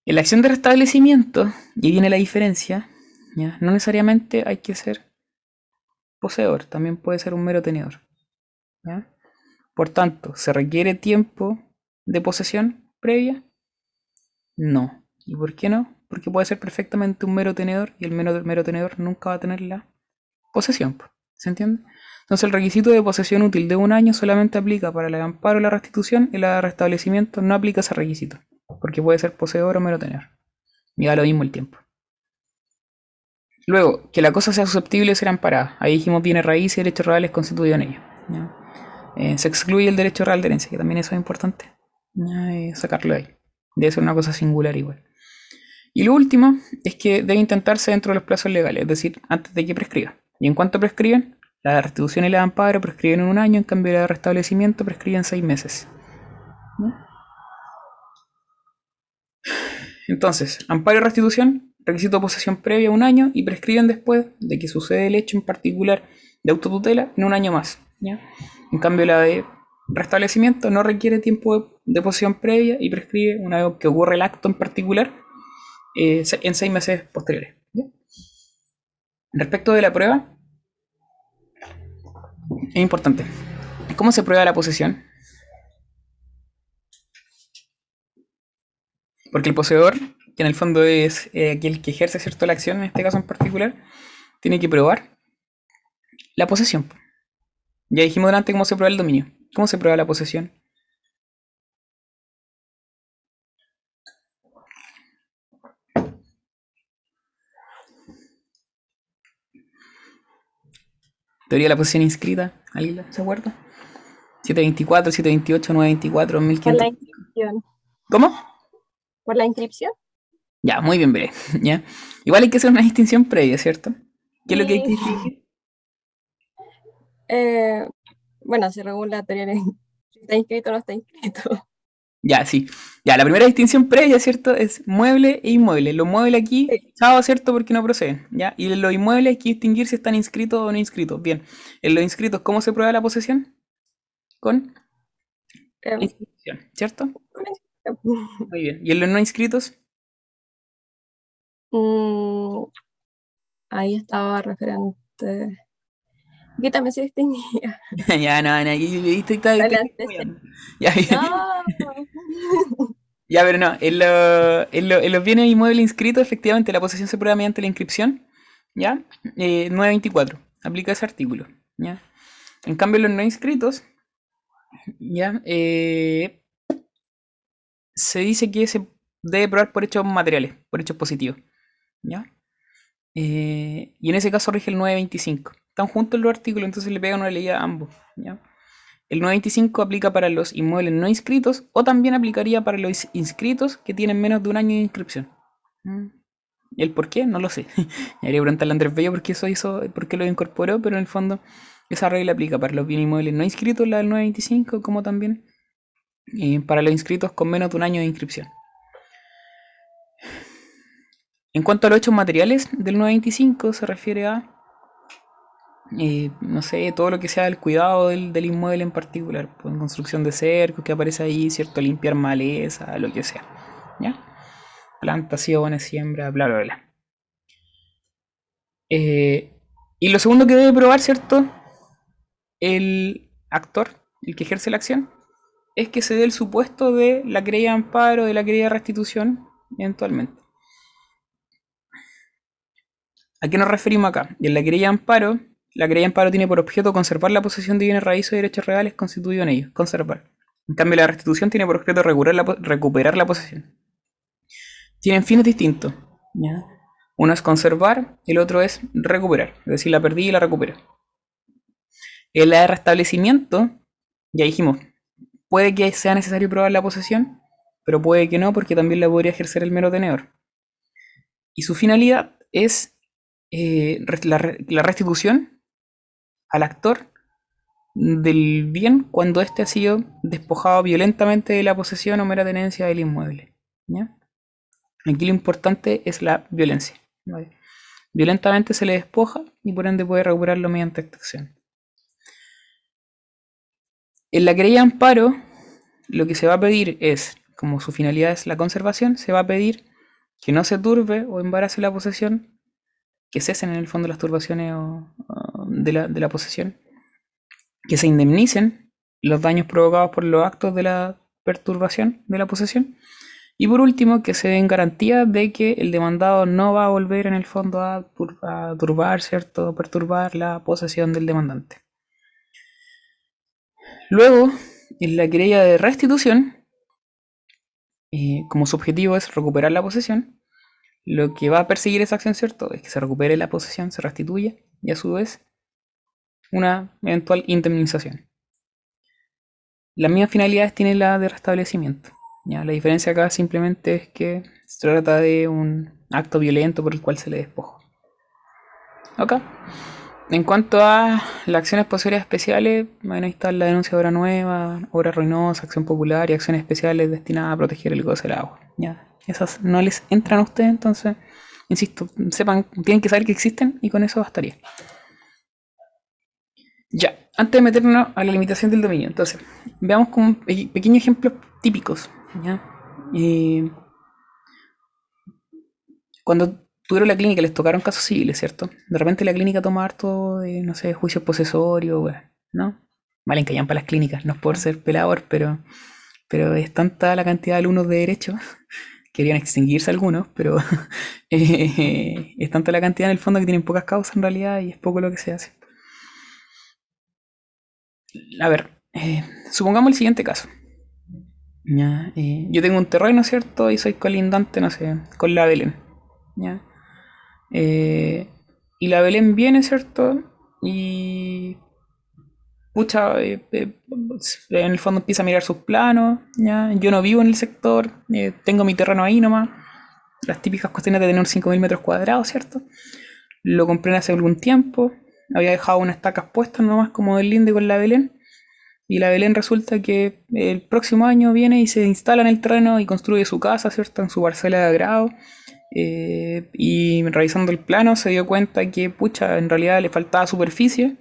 En la acción de restablecimiento, y viene la diferencia, no necesariamente hay que ser poseedor, también puede ser un mero tenedor. Por tanto, ¿se requiere tiempo de posesión previa? No. ¿Y por qué no? Porque puede ser perfectamente un mero tenedor y el mero, tenedor nunca va a tener la posesión. ¿Se entiende? Entonces el requisito de posesión útil de un año solamente aplica para el amparo la restitución y de restablecimiento no aplica ese requisito, porque puede ser poseedor o mero tener. Y da lo mismo el tiempo. Luego, que la cosa sea susceptible de ser amparada. Ahí dijimos viene raíz y derechos reales constituidos en ello. Eh, se excluye el derecho real de herencia, que también eso es importante. Eh, sacarlo de ahí. Debe ser una cosa singular igual. Y lo último es que debe intentarse dentro de los plazos legales, es decir, antes de que prescriba. ¿Y en cuanto prescriben? La restitución y la amparo prescriben en un año, en cambio la de restablecimiento prescriben seis meses. Entonces, amparo y restitución, requisito de posesión previa un año y prescriben después de que sucede el hecho en particular de autotutela en un año más. En cambio, la de restablecimiento no requiere tiempo de, posesión previa y prescribe una vez que ocurre el acto en particular eh, en seis meses posteriores. Respecto de la prueba, es importante. ¿Cómo se prueba la posesión? Porque el poseedor, que en el fondo es eh, aquel que ejerce cierto la acción, en este caso en particular, tiene que probar la posesión. Ya dijimos delante cómo se prueba el dominio. ¿Cómo se prueba la posesión? Teoría de la posición inscrita. ¿Alguien se acuerda? 724, 728, 924, 1500. Por la inscripción. ¿Cómo? Por la inscripción. Ya, muy bien. ¿Ya? Igual hay que hacer una distinción previa, ¿cierto? ¿Qué es lo que hay que distinguir? Eh, bueno, se regula la teoría de está inscrito o no está inscrito. Ya, sí. Ya, la primera distinción previa, ¿cierto? Es mueble e inmueble. Los muebles aquí, Sí. chao, ¿cierto? Porque no proceden, ¿ya? Y en los inmuebles hay que distinguir si están inscritos o no inscritos. Bien. En los inscritos, ¿cómo se prueba la posesión? Con Eh, inscripción, ¿cierto? eh, Muy bien. ¿Y en los no inscritos? mm, ahí estaba referente. Que también se distinguía. ya, no, no, antecedente. Ya, No. ya, pero no, en, lo- en lo- en los bienes inmuebles inscritos, efectivamente, la posesión se prueba mediante la inscripción, ¿ya? Eh, 924, aplica ese artículo, ¿ya? En cambio, en los no inscritos, ¿ya? Eh, se dice que se debe probar por hechos materiales, por hechos positivos, ¿ya? Eh, y en ese caso rige el 925. Están juntos los artículos, entonces le pegan una leída a ambos. El 925 aplica para los inmuebles no inscritos o también aplicaría para los inscritos que tienen menos de un año de inscripción. Mm. ¿El por qué? No lo sé. Haría preguntarle a Andrés Bello por qué eso hizo, por qué lo incorporó, pero en el fondo esa regla aplica para los bienes inmuebles no inscritos, la del 925, como también eh, para los inscritos con menos de un año de inscripción. En cuanto a los hechos materiales del 925, se refiere a eh, no sé, todo lo que sea el cuidado del, del inmueble en particular, pues, construcción de cercos que aparece ahí, ¿cierto? Limpiar maleza, lo que sea, ¿ya? Plantaciones, siembra, bla, bla, bla. Eh, y lo segundo que debe probar, ¿cierto? El actor, el que ejerce la acción, es que se dé el supuesto de la querella de amparo, de la querella de restitución, eventualmente. ¿A qué nos referimos acá? En la querella de amparo, la querella de amparo tiene por objeto conservar la posesión de bienes raíces y derechos reales constituidos en ellos. Conservar. En cambio, la restitución tiene por objeto recuperar la, recuperar la posesión. Tienen fines distintos. ¿ya? Uno es conservar, el otro es recuperar. Es decir, la perdí y la recupero. En la de restablecimiento, ya dijimos, puede que sea necesario probar la posesión, pero puede que no, porque también la podría ejercer el mero tenedor. Y su finalidad es eh, la restitución al actor del bien cuando éste ha sido despojado violentamente de la posesión o mera tenencia del inmueble. Aquí lo importante es la violencia. Violentamente se le despoja y por ende puede recuperarlo mediante esta acción. En la querella amparo, lo que se va a pedir es, como su finalidad es la conservación, se va a pedir que no se turbe o embarace la posesión, que cesen en el fondo las turbaciones o de, la, de la posesión, que se indemnicen los daños provocados por los actos de la perturbación de la posesión. Y por último, que se den garantías de que el demandado no va a volver en el fondo a, a turbar, ¿cierto? perturbar la posesión del demandante. Luego, en la querella de restitución, eh, como su objetivo es recuperar la posesión, lo que va a perseguir esa acción, ¿cierto? Es que se recupere la posesión, se restituya y a su vez una eventual indemnización. Las mismas finalidades tiene la de restablecimiento. ¿ya? La diferencia acá simplemente es que se trata de un acto violento por el cual se le despojó. Ok. En cuanto a las acciones posteriores especiales, bueno, ahí está la denuncia de obra nueva, obra ruinosa, acción popular y acciones especiales destinadas a proteger el goce del agua. ¿ya? Esas no les entran a ustedes, entonces, insisto, sepan, tienen que saber que existen y con eso bastaría. Ya, antes de meternos a la limitación del dominio, entonces, veamos como pe pequeños ejemplos típicos. ¿ya? Eh, cuando tuvieron la clínica les tocaron casos civiles, ¿cierto? De repente la clínica toma harto de, no sé, juicios posesorios, ¿no? Valen que para las clínicas, no es por ser pelador, pero, pero es tanta la cantidad de alumnos de derecho, querían extinguirse algunos, pero eh, es tanta la cantidad en el fondo que tienen pocas causas en realidad y es poco lo que se hace. A ver, eh, supongamos el siguiente caso. ¿ya? Eh, yo tengo un terreno, ¿cierto? Y soy colindante, no sé, con la Belén. ¿ya? Eh, y la Belén viene, ¿cierto? Y. Pucha, en el fondo empieza a mirar sus planos. ¿ya? Yo no vivo en el sector, tengo mi terreno ahí nomás. Las típicas cuestiones de tener 5.000 metros cuadrados, ¿cierto? Lo compré hace algún tiempo. Había dejado unas estacas puestas nomás como del linde con la Belén. Y la Belén resulta que el próximo año viene y se instala en el terreno y construye su casa, ¿cierto? En su parcela de agrado. Eh, y revisando el plano se dio cuenta que, pucha, en realidad le faltaba superficie,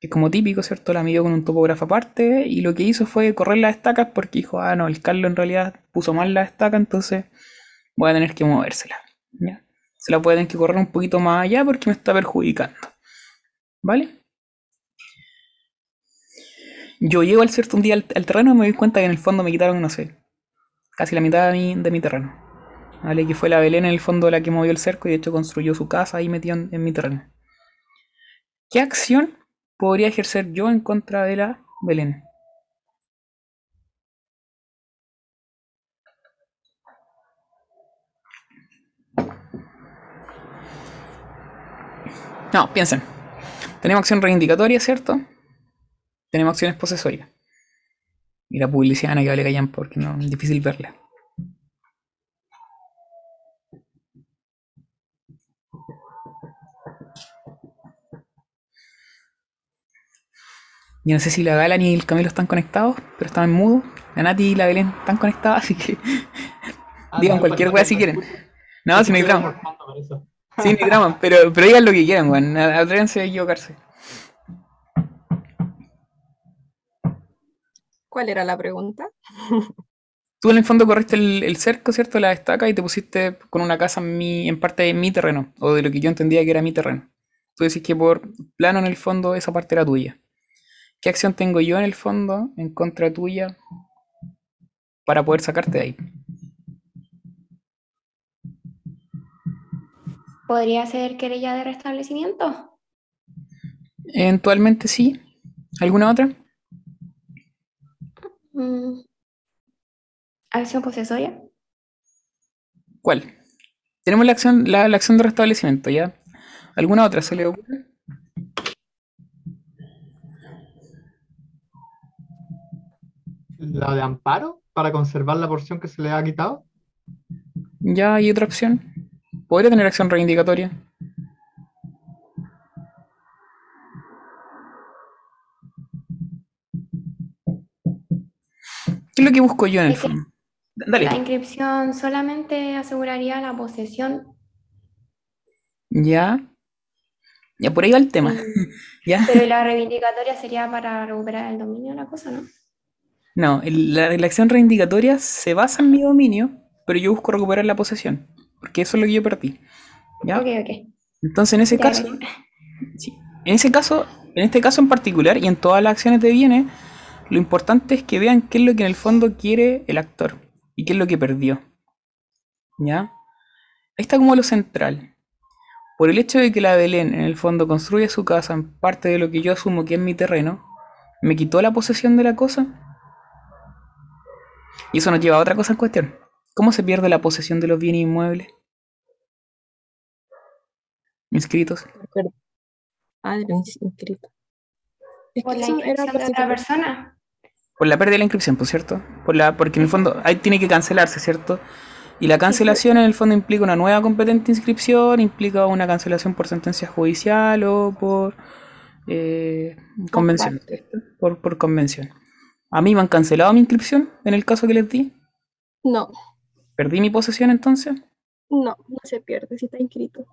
que como típico, ¿cierto? La midió con un topógrafo aparte y lo que hizo fue correr las estacas porque dijo, ah, no, el Carlos en realidad puso mal la estaca, entonces voy a tener que movérsela. ¿ya? Se la puede tener que correr un poquito más allá porque me está perjudicando. ¿Vale? Yo llego al cierto un día al, terreno y me doy cuenta que en el fondo me quitaron, no sé, casi la mitad de mi, de mi terreno. ¿Vale? Que fue la Belén en el fondo la que movió el cerco y de hecho construyó su casa ahí metido en, en mi terreno. ¿Qué acción podría ejercer yo en contra de la Belén? No, piensen. Tenemos acción reivindicatoria, ¿cierto? Tenemos acciones posesorias. Y la publicidad no que vale callan porque no es difícil verla. Yo no sé si la Gala ni el Camilo están conectados, pero están en mudo. La Nati y la Belén están conectadas, así que ah, digan cualquier wea si quieren. No, si no hay drama. Sí, ni drama, pero, pero digan lo que quieran, weón. Atrévanse a equivocarse. ¿Cuál era la pregunta? Tú en el fondo corriste el, cerco, ¿cierto? La estaca y te pusiste con una casa en, mi, en parte de mi terreno, o de lo que yo entendía que era mi terreno. Tú decís que por plano en el fondo esa parte era tuya. ¿Qué acción tengo yo en el fondo en contra tuya para poder sacarte de ahí? ¿Podría ser querella de restablecimiento? Eventualmente sí. ¿Alguna otra? Mm. ¿Acción posesoria? ¿Cuál? Tenemos la acción, la, acción de restablecimiento, ¿ya? ¿Alguna otra se le ocurre? La de amparo para conservar la porción que se le ha quitado. Ya hay otra opción. Podría tener acción reivindicatoria. ¿Qué es lo que busco yo en el fondo? La inscripción solamente aseguraría la posesión. Ya. Ya por ahí va el tema. ¿Ya? Pero la reivindicatoria sería para recuperar el dominio, la cosa, ¿no? No, la, acción reivindicatoria se basa en mi dominio, pero yo busco recuperar la posesión. Porque eso es lo que yo perdí. ¿Ya? Ok, ok. Entonces, en ese caso. en ese caso, en este caso en particular, y en todas las acciones de bienes, lo importante es que vean qué es lo que en el fondo quiere el actor y qué es lo que perdió. ¿Ya? Está como lo central. Por el hecho de que la Belén en el fondo construye su casa en parte de lo que yo asumo que es mi terreno, ¿me quitó la posesión de la cosa? Y eso nos lleva a otra cosa en cuestión. ¿Cómo se pierde la posesión de los bienes inmuebles? Inscritos. Ah, inscritos. por la inscripción de otra persona. Por la pérdida de la inscripción, por cierto. Por la, porque en el fondo ahí tiene que cancelarse, ¿cierto? Y la cancelación en el fondo implica una nueva competente inscripción, implica una cancelación por sentencia judicial o por eh, convención. Por, por convención. ¿A mí me han cancelado mi inscripción en el caso que les di? No. ¿Perdí mi posesión entonces? No, no se pierde si está inscrito.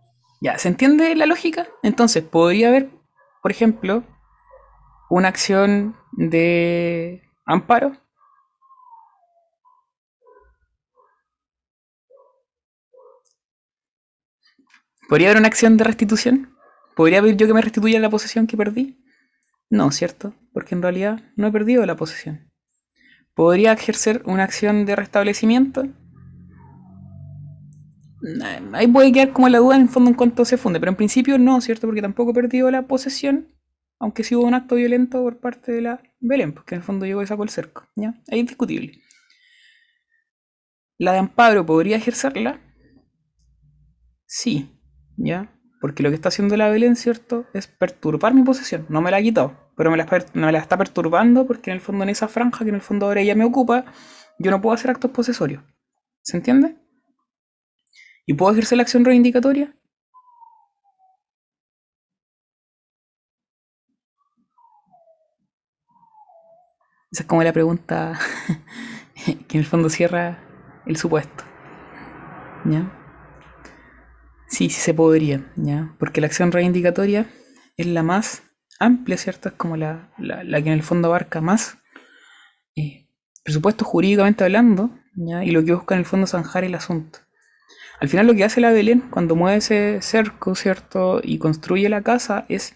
Ya, ¿se entiende la lógica? Entonces, podría haber, por ejemplo, una acción de amparo. ¿Podría haber una acción de restitución? ¿Podría haber yo que me restituya la posesión que perdí? No, ¿cierto? Porque en realidad no he perdido la posesión. ¿Podría ejercer una acción de restablecimiento? Ahí puede quedar como la duda en el fondo en cuanto se funde, pero en principio no, ¿cierto? Porque tampoco he perdido la posesión, aunque sí hubo un acto violento por parte de la Belén, porque en el fondo llegó y sacó el cerco, ¿ya? Es discutible. ¿La de amparo podría ejercerla? Sí, ¿ya? Porque lo que está haciendo la Belén, ¿cierto? Es perturbar mi posesión. No me la ha quitado, pero me la, me la está perturbando porque en el fondo en esa franja que en el fondo ahora ella me ocupa, yo no puedo hacer actos posesorios. ¿Se entiende? ¿Y puedo ejercer la acción reivindicatoria? Esa es como la pregunta que en el fondo cierra el supuesto. ¿Ya? Sí, sí se podría, ¿ya? Porque la acción reivindicatoria es la más amplia, ¿cierto? Es como la, que en el fondo abarca más eh, presupuesto jurídicamente hablando. Y lo que busca en el fondo zanjar el asunto. Al final lo que hace la Belén cuando mueve ese cerco, ¿cierto? Y construye la casa es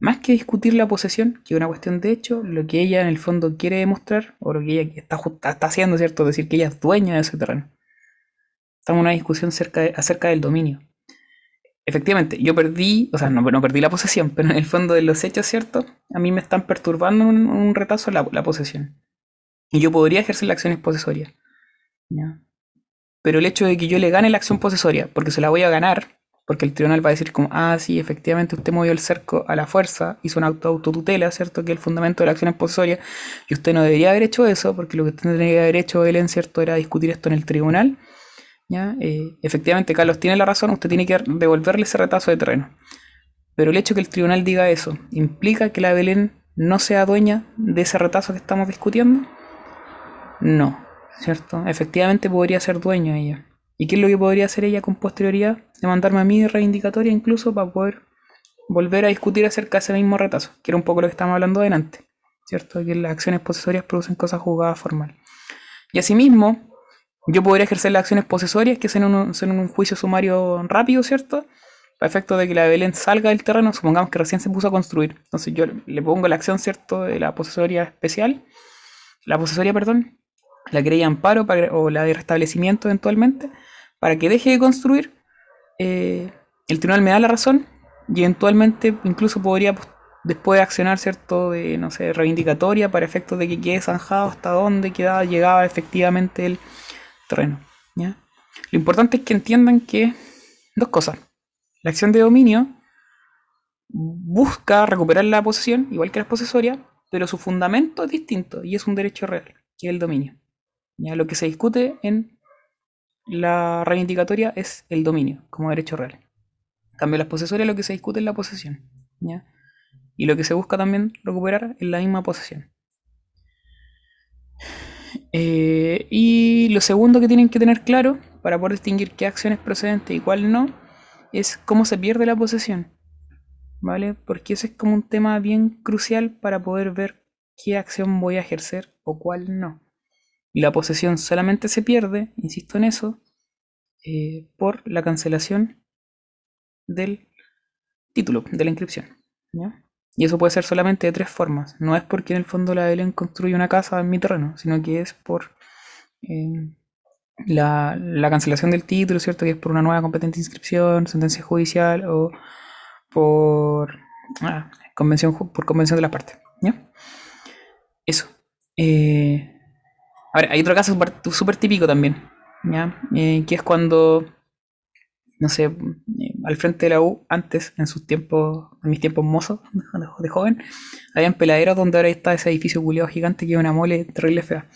más que discutir la posesión, que es una cuestión de hecho, lo que ella en el fondo quiere demostrar, o lo que ella está, haciendo, ¿cierto? Decir que ella es dueña de ese terreno. Estamos en una discusión de, acerca del dominio. Efectivamente, yo perdí, o sea, no, perdí la posesión, pero en el fondo de los hechos, ¿cierto? A mí me están perturbando un, un retazo la, posesión. Y yo podría ejercer la acción exposesoria. ¿ya? Pero el hecho de que yo le gane la acción posesoria, porque se la voy a ganar, porque el tribunal va a decir como, ah, sí, efectivamente usted movió el cerco a la fuerza, hizo una auto autotutela, ¿cierto? Que el fundamento de la acción es posesoria, y usted no debería haber hecho eso, porque lo que usted tendría que haber hecho, Belén, ¿cierto? Era discutir esto en el tribunal. ¿ya? Eh, efectivamente, Carlos tiene la razón, usted tiene que devolverle ese retazo de terreno. Pero el hecho que el tribunal diga eso, ¿implica que la Belén no sea dueña de ese retazo que estamos discutiendo? No, ¿cierto? Efectivamente podría ser dueña ella. ¿Y qué es lo que podría hacer ella con posterioridad? Demandarme a mí reivindicatoria incluso para poder volver a discutir acerca de ese mismo retazo, que era un poco lo que estábamos hablando delante, ¿cierto? Que las acciones posesorias producen cosas juzgadas formal. Y asimismo, yo podría ejercer las acciones posesorias, que son un, un juicio sumario rápido, ¿cierto? Para efecto de que la Belén salga del terreno, supongamos que recién se puso a construir. Entonces yo le pongo la acción, ¿cierto? De la posesoria especial, la posesoria, perdón, la querella de amparo para, o la de restablecimiento eventualmente, para que deje de construir, eh, el tribunal me da la razón y eventualmente incluso podría pues, después accionar, ¿cierto?, de, no sé, reivindicatoria para efectos de que quede zanjado hasta dónde quedaba, llegaba efectivamente el terreno. Lo importante es que entiendan que dos cosas. La acción de dominio busca recuperar la posesión, igual que la posesoria, pero su fundamento es distinto y es un derecho real, que es el dominio. ¿Ya? Lo que se discute en la reivindicatoria es el dominio como derecho real. En cambio, las posesorias lo que se discute es la posesión. ¿ya? Y lo que se busca también recuperar es la misma posesión. Eh, y lo segundo que tienen que tener claro para poder distinguir qué acción es procedente y cuál no, es cómo se pierde la posesión. ¿Vale? Porque ese es como un tema bien crucial para poder ver qué acción voy a ejercer o cuál no. Y la posesión solamente se pierde, insisto en eso, eh, por la cancelación del título, de la inscripción. Y eso puede ser solamente de tres formas. No es porque en el fondo la Belén construye una casa en mi terreno, sino que es por eh, la, la, cancelación del título, ¿cierto? Que es por una nueva competente inscripción, sentencia judicial o por ah, convención por convención de las partes. Eso. Eh, Hay otro caso súper típico también. Eh, que es cuando, no sé, eh, al frente de la U, antes, en sus tiempos, en mis tiempos mozos, de joven, habían peladeros donde ahora está ese edificio culiado gigante que es una mole terrible fea.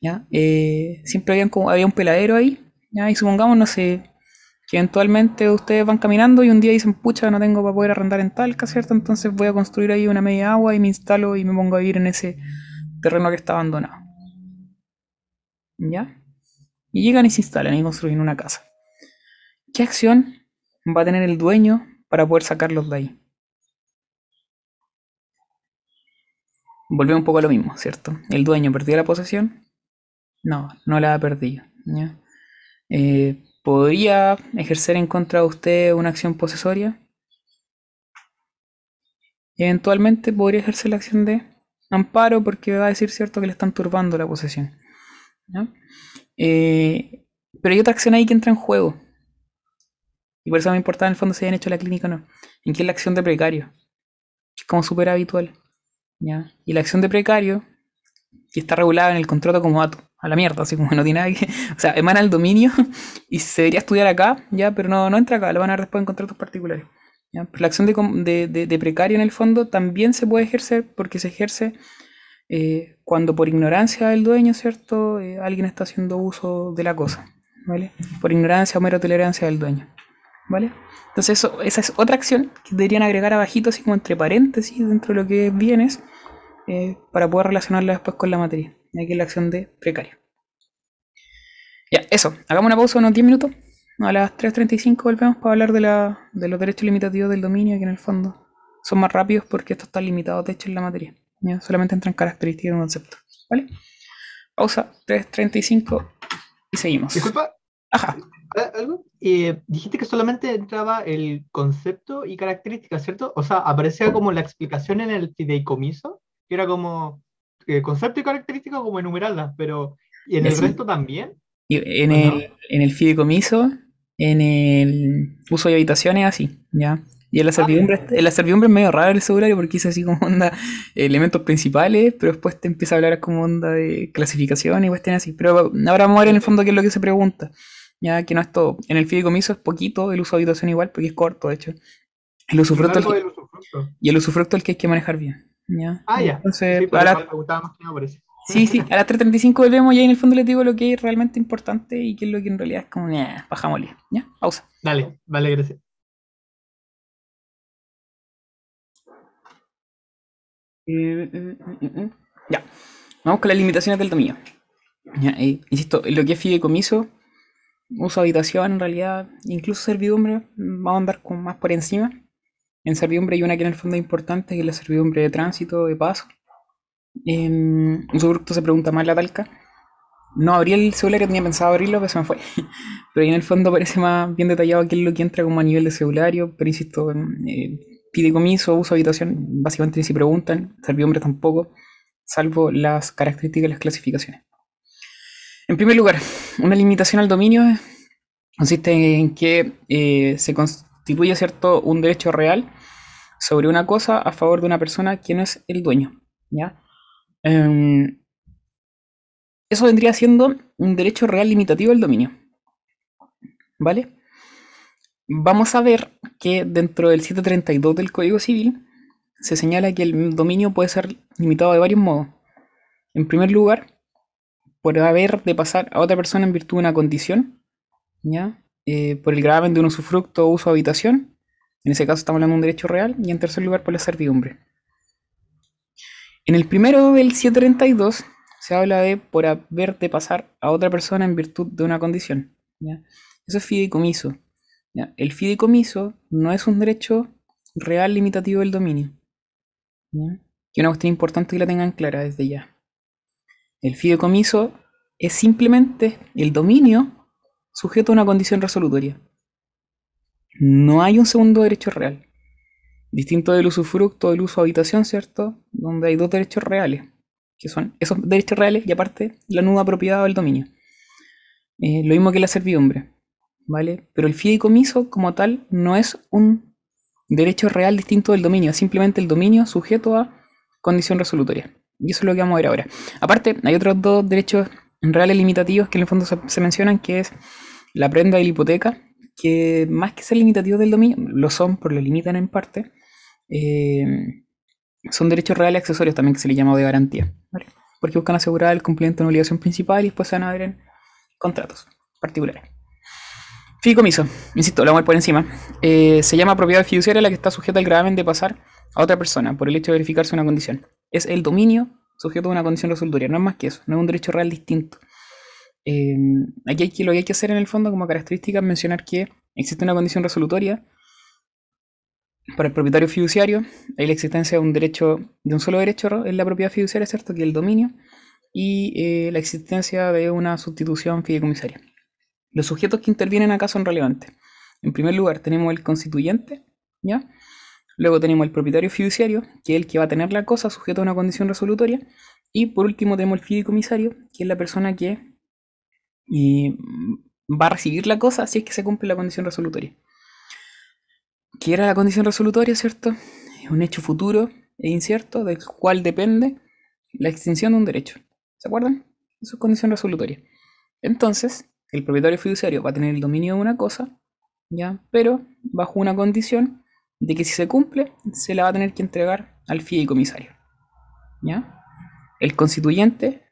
¿ya? Eh, siempre había un peladero ahí, y supongamos, no sé, que eventualmente ustedes van caminando y un día dicen, pucha, no tengo para poder arrendar en Talca, ¿cierto? Entonces voy a construir ahí una media agua y me instalo y me pongo a vivir en ese terreno que está abandonado. ¿Ya? Y llegan y se instalan y construyen una casa. ¿Qué acción va a tener el dueño para poder sacarlos de ahí? Volvemos un poco a lo mismo, ¿cierto? ¿El dueño perdió la posesión? No, no la ha perdido. Eh, ¿Podría ejercer en contra de usted una acción posesoria? Eventualmente podría ejercer la acción de amparo porque va a decir, ¿cierto?, que le están turbando la posesión. Eh, pero hay otra acción ahí que entra en juego. Y por eso me importaba en el fondo si hayan hecho la clínica o no. En que es la acción de precario. Que es como súper habitual. Y la acción de precario, que está regulada en el contrato como dato. A la mierda, así como no tiene nada que. O sea, emana el dominio y se debería estudiar acá, ya, pero no, no entra acá, lo van a ver después en contratos particulares. ¿ya? Pero la acción de, de, de precario en el fondo también se puede ejercer porque se ejerce eh, cuando por ignorancia del dueño, ¿cierto? Eh, alguien está haciendo uso de la cosa, ¿vale? Por ignorancia o mera tolerancia del dueño, ¿vale? Entonces eso, esa es otra acción que deberían agregar abajito, así como entre paréntesis, dentro de lo que es bienes, eh, para poder relacionarla después con la materia. Aquí es la acción de precario. Ya, eso. Hagamos una pausa unos 10 minutos. A las 3.35 volvemos para hablar de, la, de los derechos limitativos del dominio, que en el fondo son más rápidos porque estos están limitados, de hecho, en la materia. ¿Ya? Solamente entran características de un concepto. ¿Vale? Pausa, 3.35 y seguimos. Disculpa, Ajá. ¿a- ¿algo? Eh, dijiste que solamente entraba el concepto y características, ¿cierto? O sea, aparecía como la explicación en el fideicomiso, que era como eh, concepto y características como enumerarlas, pero ¿y en el sí. resto también? Y en, el, en el fideicomiso, en el uso de habitaciones, así, ¿ya? Y en la servidumbre, en la servidumbre es medio raro el cedulario porque dice así como onda elementos principales, pero después te empieza a hablar como onda de clasificación y cuestiones así. Pero ahora vamos a ver en el fondo qué es lo que se pregunta. Ya que no es todo. En el fideicomiso es poquito, el uso de habitación igual, porque es corto, de hecho. El usufructo es el que- del usufructo. y el usufructo es el que hay que manejar bien. ¿ya? Ah, ya. Entonces, Sí, me gustaba más que no aparece. Sí, sí, a las 3.35 volvemos y ahí en el fondo les digo lo que es realmente importante y qué es lo que en realidad es como, nah, bajámosle. ¿Ya? Pausa. Dale, vale, gracias. Ya, vamos con las limitaciones del dominio. Ya, eh, insisto, lo que es fideicomiso, uso habitación en realidad, incluso servidumbre, mm, vamos a andar con más por encima. En servidumbre hay una que en el fondo es importante, que es la servidumbre de tránsito, de paso. En usufructo se pregunta más la talca. No abrí el celular, tenía pensado abrirlo, pero se me fue. Pero ahí en el fondo parece más bien detallado qué es lo que entra como a nivel de celulario, pero insisto, en, eh, fideicomiso, uso habitación, básicamente si preguntan, servidumbre tampoco, salvo las características las clasificaciones. En primer lugar, una limitación al dominio consiste en que eh, se constituye cierto un derecho real sobre una cosa a favor de una persona que no es el dueño. ¿ya? Em, eso vendría siendo un derecho real limitativo del dominio. ¿Vale? Vamos a ver que dentro del 732 del Código Civil se señala que el dominio puede ser limitado de varios modos. En primer lugar, por haber de pasar a otra persona en virtud de una condición, ¿ya? Eh, por el gravamen de un usufructo o uso de habitación, en ese caso estamos hablando de un derecho real, y en tercer lugar por la servidumbre. En el primero del 732 se habla de por haber de pasar a otra persona en virtud de una condición. Eso es fideicomiso. El fideicomiso no es un derecho real limitativo del dominio. ¿ya? Y una cuestión importante que la tengan clara desde ya. El fideicomiso es simplemente el dominio sujeto a una condición resolutoria. No hay un segundo derecho real. Distinto del usufructo del uso de habitación, ¿cierto? Donde hay dos derechos reales, que son esos derechos reales y aparte la nuda propiedad del dominio. Eh, lo mismo que la servidumbre, ¿vale? Pero el fideicomiso como tal no es un derecho real distinto del dominio, es simplemente el dominio sujeto a condición resolutoria. Y eso es lo que vamos a ver ahora. Aparte, hay otros dos derechos reales limitativos que en el fondo se, mencionan, que es la prenda y la hipoteca, que más que ser limitativos del dominio, lo son, pero lo limitan en parte, eh, son derechos reales accesorios también que se les llama de garantía, porque buscan asegurar el cumplimiento de una obligación principal y después se van a ver en contratos particulares. Fideicomiso, insisto, lo vamos a por encima, eh, se llama propiedad fiduciaria la que está sujeta al gravamen de pasar a otra persona por el hecho de verificarse una condición. Es el dominio sujeto a una condición resolutoria, no es más que eso, no es un derecho real distinto. Eh, aquí hay que, lo que hay que hacer en el fondo como característica es mencionar que existe una condición resolutoria para el propietario fiduciario, hay la existencia de un derecho, de un solo derecho en la propiedad fiduciaria, ¿cierto? Que es el dominio, y eh, la existencia de una sustitución fideicomisaria. Los sujetos que intervienen acá son relevantes. En primer lugar tenemos el constituyente, ¿ya? Luego tenemos el propietario fiduciario, que es el que va a tener la cosa sujeto a una condición resolutoria. Y por último tenemos el fideicomisario, que es la persona que eh, va a recibir la cosa si es que se cumple la condición resolutoria. ¿Qué era la condición resolutoria, cierto? Es un hecho futuro e incierto del cual depende la extinción de un derecho. ¿Se acuerdan? Eso es condición resolutoria. Entonces, el propietario fiduciario va a tener el dominio de una cosa, ¿ya? Pero bajo una condición de que si se cumple, se la va a tener que entregar al fideicomisario. ¿Ya? El constituyente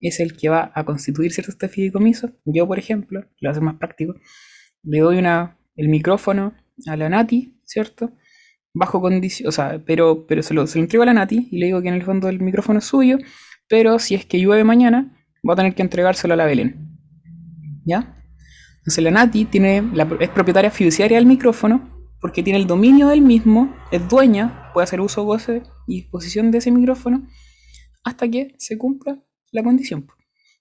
es el que va a constituir cierto este fideicomiso. Yo, por ejemplo, lo hace más práctico, le doy una, el micrófono a la Nati, ¿cierto? bajo condición, o sea, pero, pero se, lo, se lo entrego a la Nati y le digo que en el fondo el micrófono es suyo, pero si es que llueve mañana, va a tener que entregárselo a la Belén. ¿Ya? Entonces la Nati tiene, es propietaria fiduciaria del micrófono porque tiene el dominio del mismo, es dueña, puede hacer uso, goce y disposición de ese micrófono hasta que se cumpla la condición.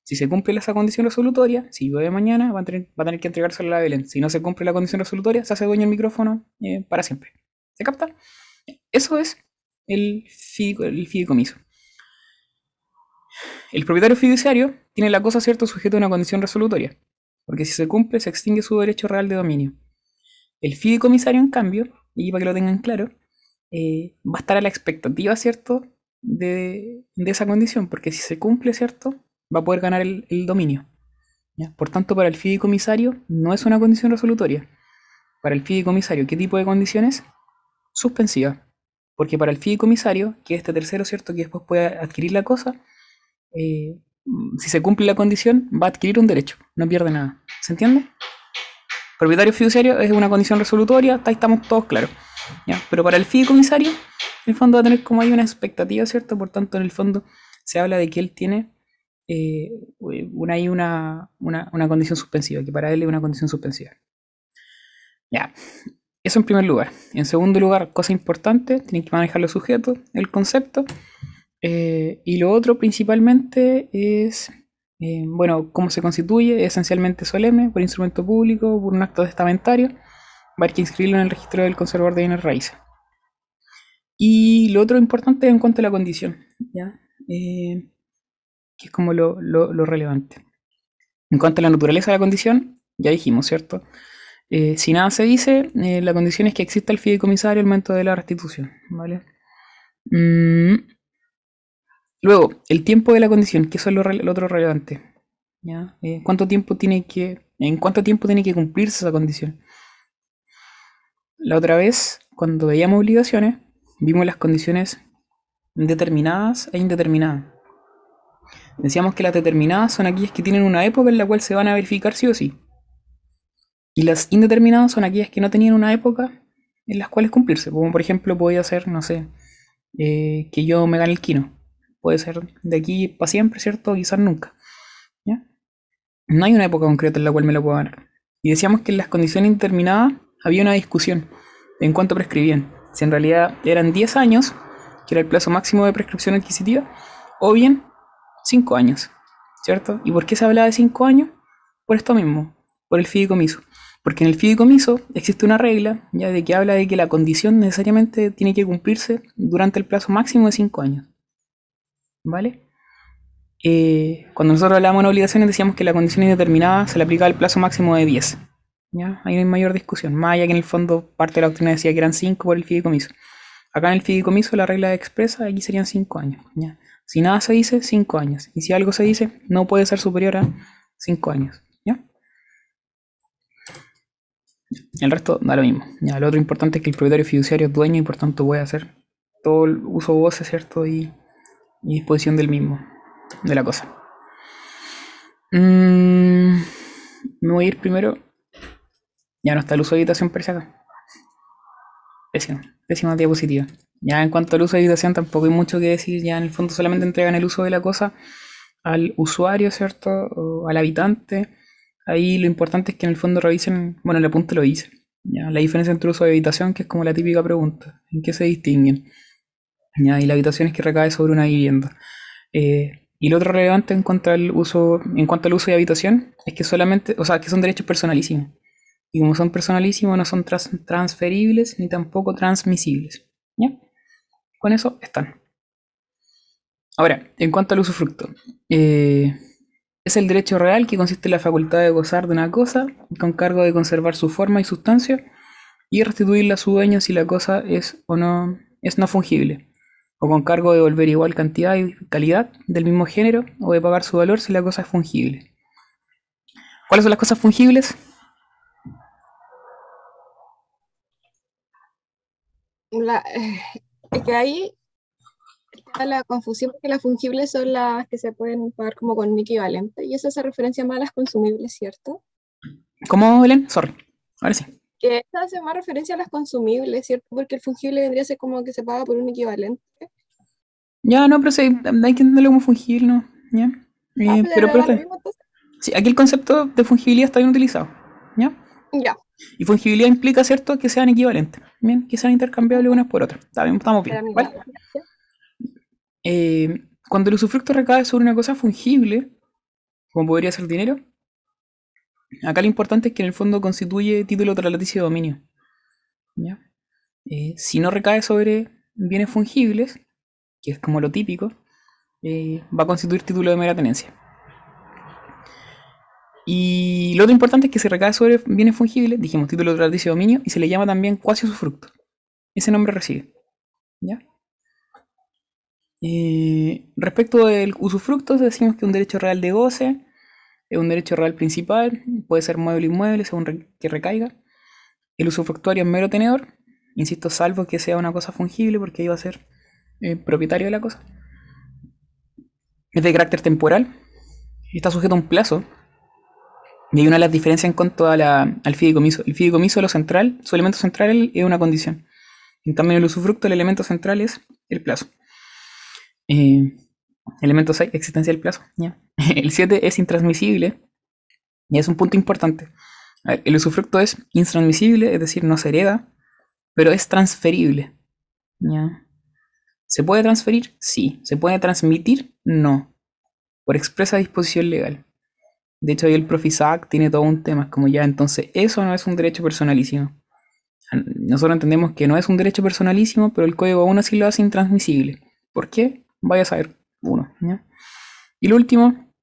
Si se cumple esa condición resolutoria, si llueve mañana, va a tener, que entregárselo a la Belén. Si no se cumple la condición resolutoria, se hace dueño del micrófono eh, para siempre. ¿Se capta? Eso es el, fidico- el fideicomiso. El propietario fiduciario tiene la cosa cierto sujeto a una condición resolutoria, porque si se cumple se extingue su derecho real de dominio. El fideicomisario, en cambio, y para que lo tengan claro, eh, va a estar a la expectativa, ¿cierto?, de, esa condición, porque si se cumple, ¿cierto?, va a poder ganar el, dominio. Por tanto, para el fideicomisario no es una condición resolutoria. Para el fideicomisario, ¿qué tipo de condiciones? Suspensiva. Porque para el fideicomisario, que es este tercero, ¿cierto?, que después puede adquirir la cosa, eh, si se cumple la condición, va a adquirir un derecho, no pierde nada. ¿Se entiende? Propietario fiduciario es una condición resolutoria, ahí estamos todos claros. ¿ya? Pero para el fideicomisario, el fondo va a tener como hay una expectativa, ¿cierto? Por tanto, en el fondo se habla de que él tiene eh, una, hay una, una, una condición suspensiva, que para él es una condición suspensiva. Ya, eso en primer lugar. En segundo lugar, cosa importante, tienen que manejar los sujetos, el concepto. Eh, y lo otro principalmente es, eh, bueno, cómo se constituye, esencialmente solemne, por instrumento público, por un acto testamentario. Va que inscribirlo en el registro del conservador de bienes raíces. Y lo otro importante en cuanto a la condición, ¿ya? Eh, que es como lo, lo, lo relevante. En cuanto a la naturaleza de la condición, ya dijimos, ¿cierto? Eh, si nada se dice, eh, la condición es que exista el fideicomisario al momento de la restitución, ¿vale? Mm. Luego, el tiempo de la condición, que eso es lo, otro relevante. ¿ya? Eh, ¿Cuánto tiempo tiene que, en cuánto tiempo tiene que cumplirse esa condición? La otra vez, cuando veíamos obligaciones, vimos las condiciones determinadas e indeterminadas. Decíamos que las determinadas son aquellas que tienen una época en la cual se van a verificar sí o sí. Y las indeterminadas son aquellas que no tenían una época en las cuales cumplirse. Como por ejemplo podía ser, no sé, eh, que yo me gane el quino. Puede ser de aquí para siempre, ¿cierto? Quizás nunca. No hay una época concreta en la cual me lo puedo ganar. Y decíamos que en las condiciones indeterminadas había una discusión en cuanto prescribían. Si en realidad eran 10 años, que era el plazo máximo de prescripción adquisitiva, o bien 5 años, ¿cierto? ¿Y por qué se hablaba de 5 años? Por esto mismo, por el fideicomiso. Porque en el fideicomiso existe una regla ya de que habla de que la condición necesariamente tiene que cumplirse durante el plazo máximo de 5 años. ¿Vale? Eh, cuando nosotros hablábamos de obligaciones decíamos que la condición indeterminada se le aplicaba el plazo máximo de 10. ¿ya? Ahí no hay mayor discusión. Más allá que en el fondo parte de la doctrina decía que eran 5 por el fideicomiso. Acá en el fideicomiso la regla expresa aquí serían 5 años. ¿ya? Si nada se dice, 5 años. Y si algo se dice, no puede ser superior a 5 años. ¿ya? El resto da lo mismo. Ya, lo otro importante es que el propietario fiduciario es dueño y por tanto puede hacer todo el uso voce, ¿cierto? Y, y disposición del mismo, de la cosa. Mm, me voy a ir primero. Ya no está el uso de habitación per acá. Pésimo, pésima diapositiva. Ya en cuanto al uso de habitación tampoco hay mucho que decir. Ya en el fondo solamente entregan el uso de la cosa al usuario, ¿cierto? Al habitante. Ahí lo importante es que en el fondo revisen, bueno, el apunte lo dice. ¿ya? La diferencia entre uso de habitación, que es como la típica pregunta. ¿En qué se distinguen? Y la habitación es que recae sobre una vivienda. Eh, y lo otro relevante en cuanto al uso, en cuanto al uso de habitación, es que solamente, o sea, que son derechos personalísimos. Y como son personalísimos, no son trans- transferibles ni tampoco transmisibles. ¿ya? Con eso están. Ahora, en cuanto al usufructo, eh, es el derecho real que consiste en la facultad de gozar de una cosa con cargo de conservar su forma y sustancia y restituirla a su dueño si la cosa es o no es no fungible, o con cargo de devolver igual cantidad y calidad del mismo género o de pagar su valor si la cosa es fungible. ¿Cuáles son las cosas fungibles? La- es que ahí está la confusión porque las fungibles son las que se pueden pagar como con un equivalente y eso se referencia más a las consumibles, ¿cierto? ¿Cómo, Belén? Sorry. Ahora sí. Que esta hace más referencia a las consumibles, ¿cierto? Porque el fungible vendría a ser como que se paga por un equivalente. Ya, no, pero sí, hay que entenderlo como fungible, ¿no? ¿Ya? Eh, Ah, pero, era pero mismo, entonces. sí, aquí el concepto de fungibilidad está bien utilizado, ¿ya? Ya, Y fungibilidad implica, ¿cierto?, que sean equivalentes, ¿bien? Que sean intercambiables unas por otras. Está bien, estamos bien, ¿vale? Eh, cuando el usufructo recae sobre una cosa fungible, como podría ser dinero, acá lo importante es que en el fondo constituye título traslaticio de dominio. ¿ya? Eh, si no recae sobre bienes fungibles, que es como lo típico, eh, va a constituir título de mera tenencia. Y lo otro importante es que si recae sobre bienes fungibles, dijimos título traslaticio de dominio, y se le llama también cuasi usufructo. Ese nombre recibe. ¿Ya? Eh, respecto del usufructo, decimos que un derecho real de goce es un derecho real principal, puede ser mueble o inmueble según que recaiga. El usufructuario es mero tenedor, insisto, salvo que sea una cosa fungible, porque va a ser eh, propietario de la cosa. Es de carácter temporal, está sujeto a un plazo. Y hay una de las diferencias en cuanto la- al fideicomiso. El fideicomiso, lo central, su elemento central es una condición. En cambio, el usufructo, el elemento central es el plazo. Eh, elemento 6, existencia del plazo. El 7 es intransmisible. Y es un punto importante. El usufructo es intransmisible, es decir, no se hereda, pero es transferible. ¿Se puede transferir? Sí. ¿Se puede transmitir? No. Por expresa disposición legal. De hecho, ahí el Profisac tiene todo un tema. Como ya, entonces, eso no es un derecho personalísimo. Nosotros entendemos que no es un derecho personalísimo, pero el código aún así lo hace intransmisible. ¿Por qué? Vaya a saber. Y lo último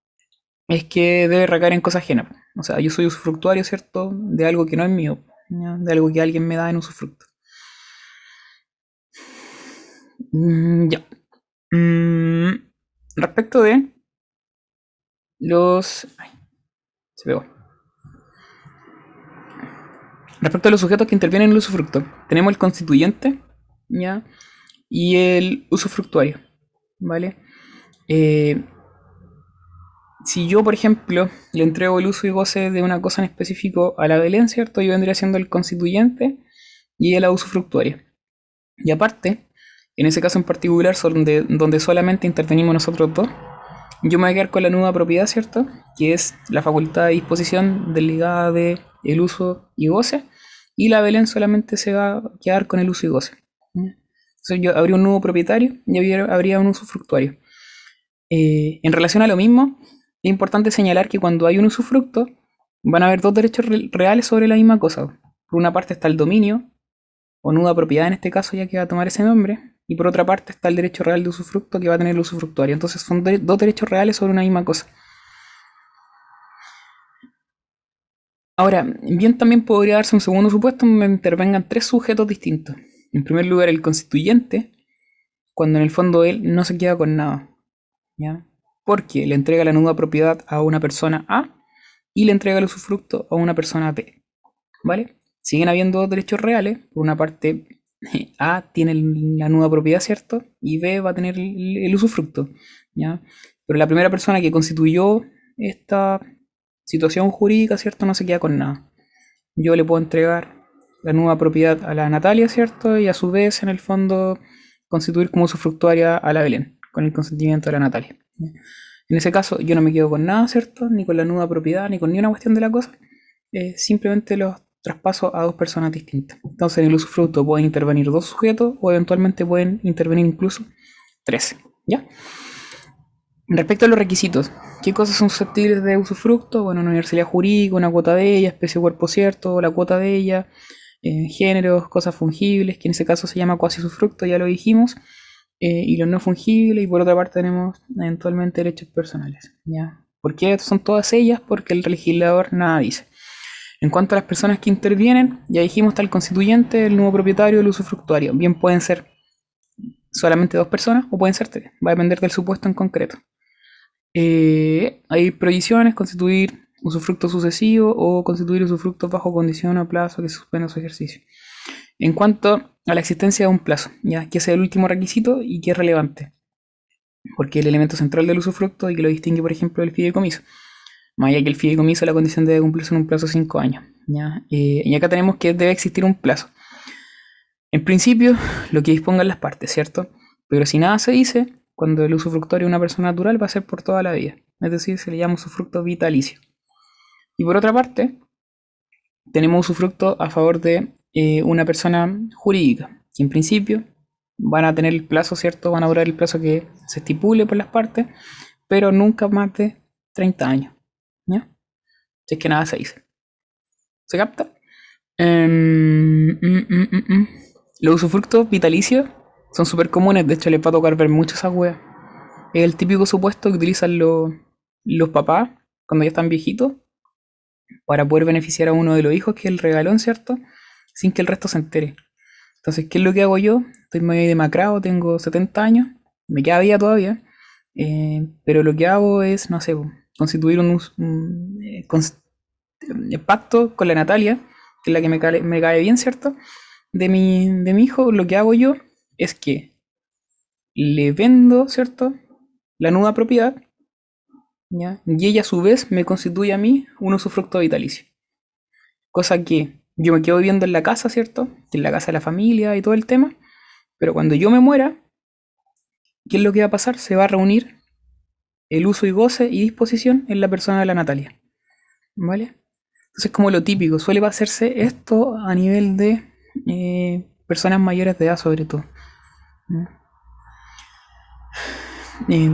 es que debe recaer en cosa ajena. O sea, yo soy usufructuario, ¿cierto? De algo que no es mío, de algo que alguien me da en usufructo. Mm, ya. Mm, respecto de los... Respecto a los sujetos que intervienen en el usufructo, tenemos el constituyente. Y el usufructuario, ¿vale? Eh, si yo, por ejemplo, le entrego el uso y goce de una cosa en específico a la Belén, ¿cierto? Yo vendría siendo el constituyente y el usufructuario. Y aparte, en ese caso en particular, donde, donde solamente intervenimos nosotros dos, yo me voy a quedar con la nueva propiedad, ¿cierto? Que es la facultad de disposición desligada de el uso y goce, y la Belén solamente se va a quedar con el uso y goce. Entonces yo habría un nuevo propietario y habría, habría un usufructuario. Eh, en relación a lo mismo, es importante señalar que cuando hay un usufructo, van a haber dos derechos re- reales sobre la misma cosa. Por una parte está el dominio, o nuda propiedad en este caso, ya que va a tomar ese nombre, y por otra parte está el derecho real de usufructo que va a tener el usufructuario. Entonces son dos derechos reales sobre una misma cosa. Ahora, bien también podría darse un segundo supuesto donde intervengan tres sujetos distintos. En primer lugar, el constituyente, cuando en el fondo él no se queda con nada. ¿Ya? Porque le entrega la nuda propiedad a una persona A y le entrega el usufructo a una persona B. ¿Vale? Siguen habiendo dos derechos reales. Por una parte, A tiene la nuda propiedad, ¿cierto? Y B va a tener el, el usufructo. ¿ya? Pero la primera persona que constituyó esta situación jurídica, ¿cierto? No se queda con nada. Yo le puedo entregar la nueva propiedad a la Natalia, ¿cierto? Y a su vez, en el fondo, constituir como usufructuaria a la Belén, con el consentimiento de la Natalia. En ese caso, yo no me quedo con nada, ¿cierto? Ni con la nueva propiedad, ni con ni una cuestión de la cosa. Eh, simplemente los traspaso a dos personas distintas. Entonces, en el usufructo pueden intervenir dos sujetos o eventualmente pueden intervenir incluso tres. ¿Ya? Respecto a los requisitos, ¿qué cosas son susceptibles de usufructo? Bueno, una universalidad jurídica, una cuota de ella, especie cuerpo cierto, la cuota de ella, eh, géneros, cosas fungibles, que en ese caso se llama cuasi usufructo, ya lo dijimos, eh, y los no fungibles, y por otra parte tenemos eventualmente derechos personales. ¿ya? ¿Por qué son todas ellas? Porque el legislador nada dice. En cuanto a las personas que intervienen, ya dijimos está el constituyente, el nuevo propietario, el usufructuario. Bien pueden ser solamente dos personas o pueden ser tres, va a depender del supuesto en concreto. Eh, hay prohibiciones, constituir usufructo sucesivo o constituir usufructos bajo condición o plazo que suspenda su ejercicio. En cuanto a la existencia de un plazo, ya que es el último requisito y que es relevante, porque el elemento central del usufructo y que lo distingue, por ejemplo, del fideicomiso. Más allá que el fideicomiso, la condición debe cumplirse en un plazo de 5 años. ¿ya? Eh, y acá tenemos que debe existir un plazo. En principio, lo que dispongan las partes, ¿cierto? Pero si nada se dice, cuando el usufructuario es una persona natural va a ser por toda la vida. Es decir, se le llama usufructo vitalicio. Y por otra parte, tenemos usufructo a favor de eh, una persona jurídica, que en principio van a tener el plazo, ¿cierto? Van a durar el plazo que se estipule por las partes, pero nunca más de 30 años. ¿Ya? Si es que nada se dice. ¿Se capta? Em, mm, mm, mm, Los usufructos vitalicios son súper comunes, de hecho les va a tocar ver mucho esa wea. Es el típico supuesto que utilizan los, los papás cuando ya están viejitos para poder beneficiar a uno de los hijos, que es el regalón, ¿cierto? Sin que el resto se entere. Entonces, ¿qué es lo que hago yo? Estoy medio demacrado, tengo 70 años, me queda vida todavía, eh, pero lo que hago es, no sé, constituir un, eh, eh, pacto con la Natalia, que es la que me cae, bien, ¿cierto? De mi, de mi hijo, lo que hago yo es que le vendo, ¿cierto? La nuda propiedad. Y ella a su vez me constituye a mí un usufructo vitalicio. Cosa que yo me quedo viviendo en la casa, ¿cierto? En la casa de la familia y todo el tema. Pero cuando yo me muera, ¿qué es lo que va a pasar? Se va a reunir el uso y goce y disposición en la persona de la Natalia. ¿Vale? Entonces, como lo típico, suele hacerse esto a nivel de eh, personas mayores de edad, sobre todo.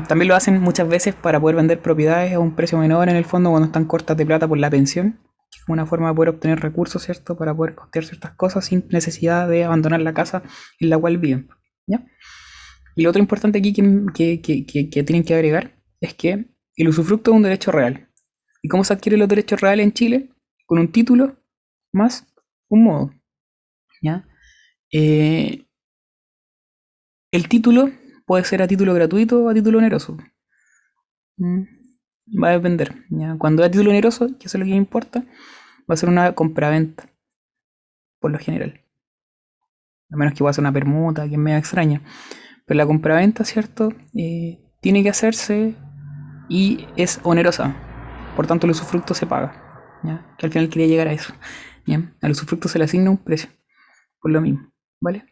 También lo hacen muchas veces para poder vender propiedades a un precio menor en el fondo cuando están cortas de plata por la pensión una forma de poder obtener recursos, ¿cierto? Para poder costear ciertas cosas sin necesidad de abandonar la casa en la cual viven, ¿ya? Y lo otro importante aquí que, que, tienen que agregar es que el usufructo es un derecho real. ¿Y cómo se adquieren los derechos reales en Chile? Con un título más un modo, ¿ya? Eh, el título puede ser a título gratuito o a título oneroso. ¿Mm? Va a depender. Cuando es a título oneroso, que eso es lo que importa, va a ser una compraventa, por lo general. A menos que pueda ser una permuta, que es medio extraña. Pero la compraventa, ¿cierto? Eh, tiene que hacerse y es onerosa. Por tanto, el usufructo se paga. ¿ya? Que al final quería llegar a eso. ¿ya? Al usufructo se le asigna un precio. Por lo mismo. ¿Vale?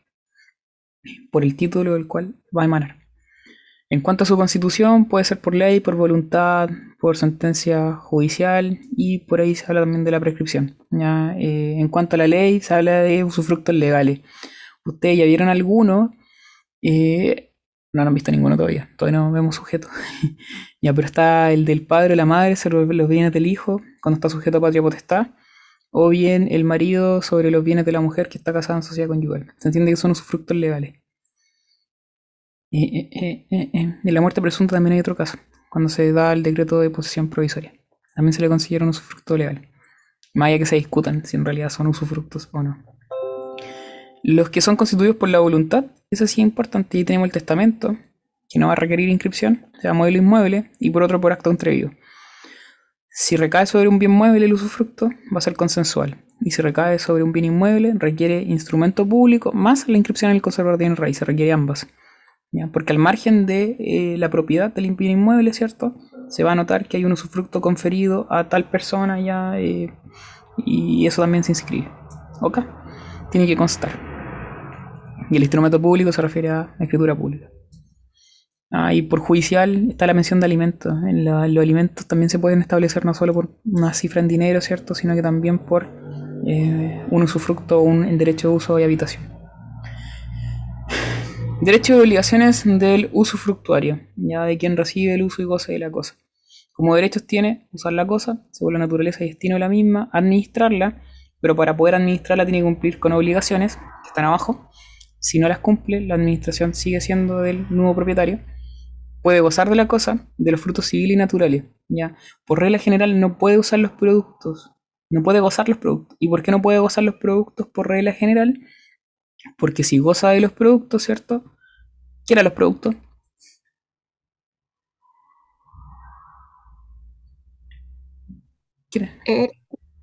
Por el título del cual va a emanar. En cuanto a su constitución, puede ser por ley, por voluntad, por sentencia judicial y por ahí se habla también de la prescripción. ¿ya? Eh, en cuanto a la ley, se habla de usufructos legales. ¿Ustedes ya vieron alguno? Eh, no, han visto ninguno todavía, todavía no vemos sujeto. ya, pero está el del padre o la madre sobre los bienes del hijo, cuando está sujeto a patria potestad, o bien el marido sobre los bienes de la mujer que está casada en sociedad conyugal. Se entiende que son usufructos legales. Eh, eh, eh, en la muerte presunta también hay otro caso, cuando se da el decreto de posesión provisoria. También se le considera un usufructo legal. Más allá que se discutan si en realidad son usufructos o no. Los que son constituidos por la voluntad, eso sí es importante. Y tenemos el testamento, que no va a requerir inscripción, se llama modelo inmueble, y por otro por acto entrevido. Si recae sobre un bien mueble el usufructo, va a ser consensual. Y si recae sobre un bien inmueble, requiere instrumento público más la inscripción en el conservador de raíz, se requiere ambas. Porque al margen de eh, la propiedad del inmueble, ¿cierto? Se va a notar que hay un usufructo conferido a tal persona ya eh, y eso también se inscribe. ¿Ok? Tiene que constar. Y el instrumento público se refiere a la escritura pública. Ah, y por judicial está la mención de alimentos. En, los alimentos también se pueden establecer no solo por una cifra en dinero, ¿cierto? Sino que también por eh, un usufructo un derecho de uso y habitación. Derechos y obligaciones del usufructuario, ya de quien recibe el uso y goce de la cosa. Como derechos tiene usar la cosa, según la naturaleza y destino de la misma, administrarla, pero para poder administrarla tiene que cumplir con obligaciones que están abajo. Si no las cumple, la administración sigue siendo del nuevo propietario. Puede gozar de la cosa, de los frutos civiles y naturales. ¿ya? Por regla general no puede usar los productos, no puede gozar los productos. ¿Y por qué no puede gozar los productos por regla general? Porque si goza de los productos, ¿cierto? ¿Qué los productos? ¿Quién eh,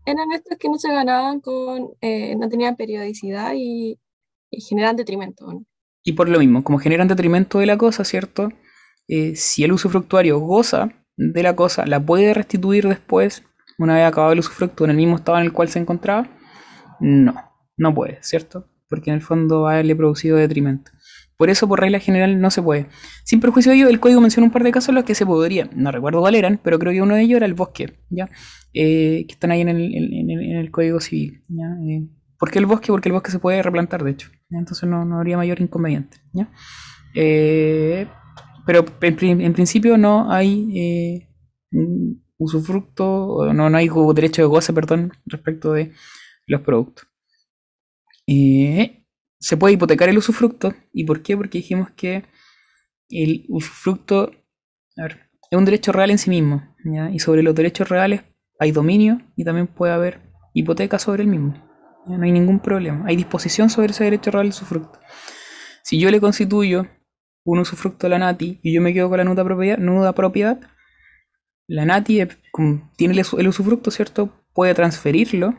eran estos que no se ganaban con, eh, no tenían periodicidad y, generan detrimento. Y por lo mismo, como generan detrimento de la cosa, ¿cierto? Eh, si el usufructuario goza de la cosa, la puede restituir después, una vez acabado el usufructo en el mismo estado en el cual se encontraba. No, no puede, ¿cierto? Porque en el fondo va a producido detrimento. Por eso, por regla general, no se puede. Sin perjuicio de ello, el código menciona un par de casos en los que se podría. No recuerdo cuál eran, pero creo que uno de ellos era el bosque, ¿ya? Eh, que están ahí en el, en- en- el código civil, ¿ya? Eh, ¿Por qué el bosque? Porque el bosque se puede replantar, de hecho. Entonces no, no habría mayor inconveniente, ¿ya? Eh, pero en, en principio no hay usufructo, no, no hay derecho de goce, perdón, respecto de los productos. Eh, se puede hipotecar el usufructo. ¿Y por qué? Porque dijimos que el usufructo a ver, es un derecho real en sí mismo. Y sobre los derechos reales hay dominio y también puede haber hipoteca sobre el mismo. No hay ningún problema. Hay disposición sobre ese derecho real del usufructo. Si yo le constituyo un usufructo a la NATI y yo me quedo con la nuda propiedad, nuda propiedad la NATI eh, tiene el usufructo, ¿cierto? Puede transferirlo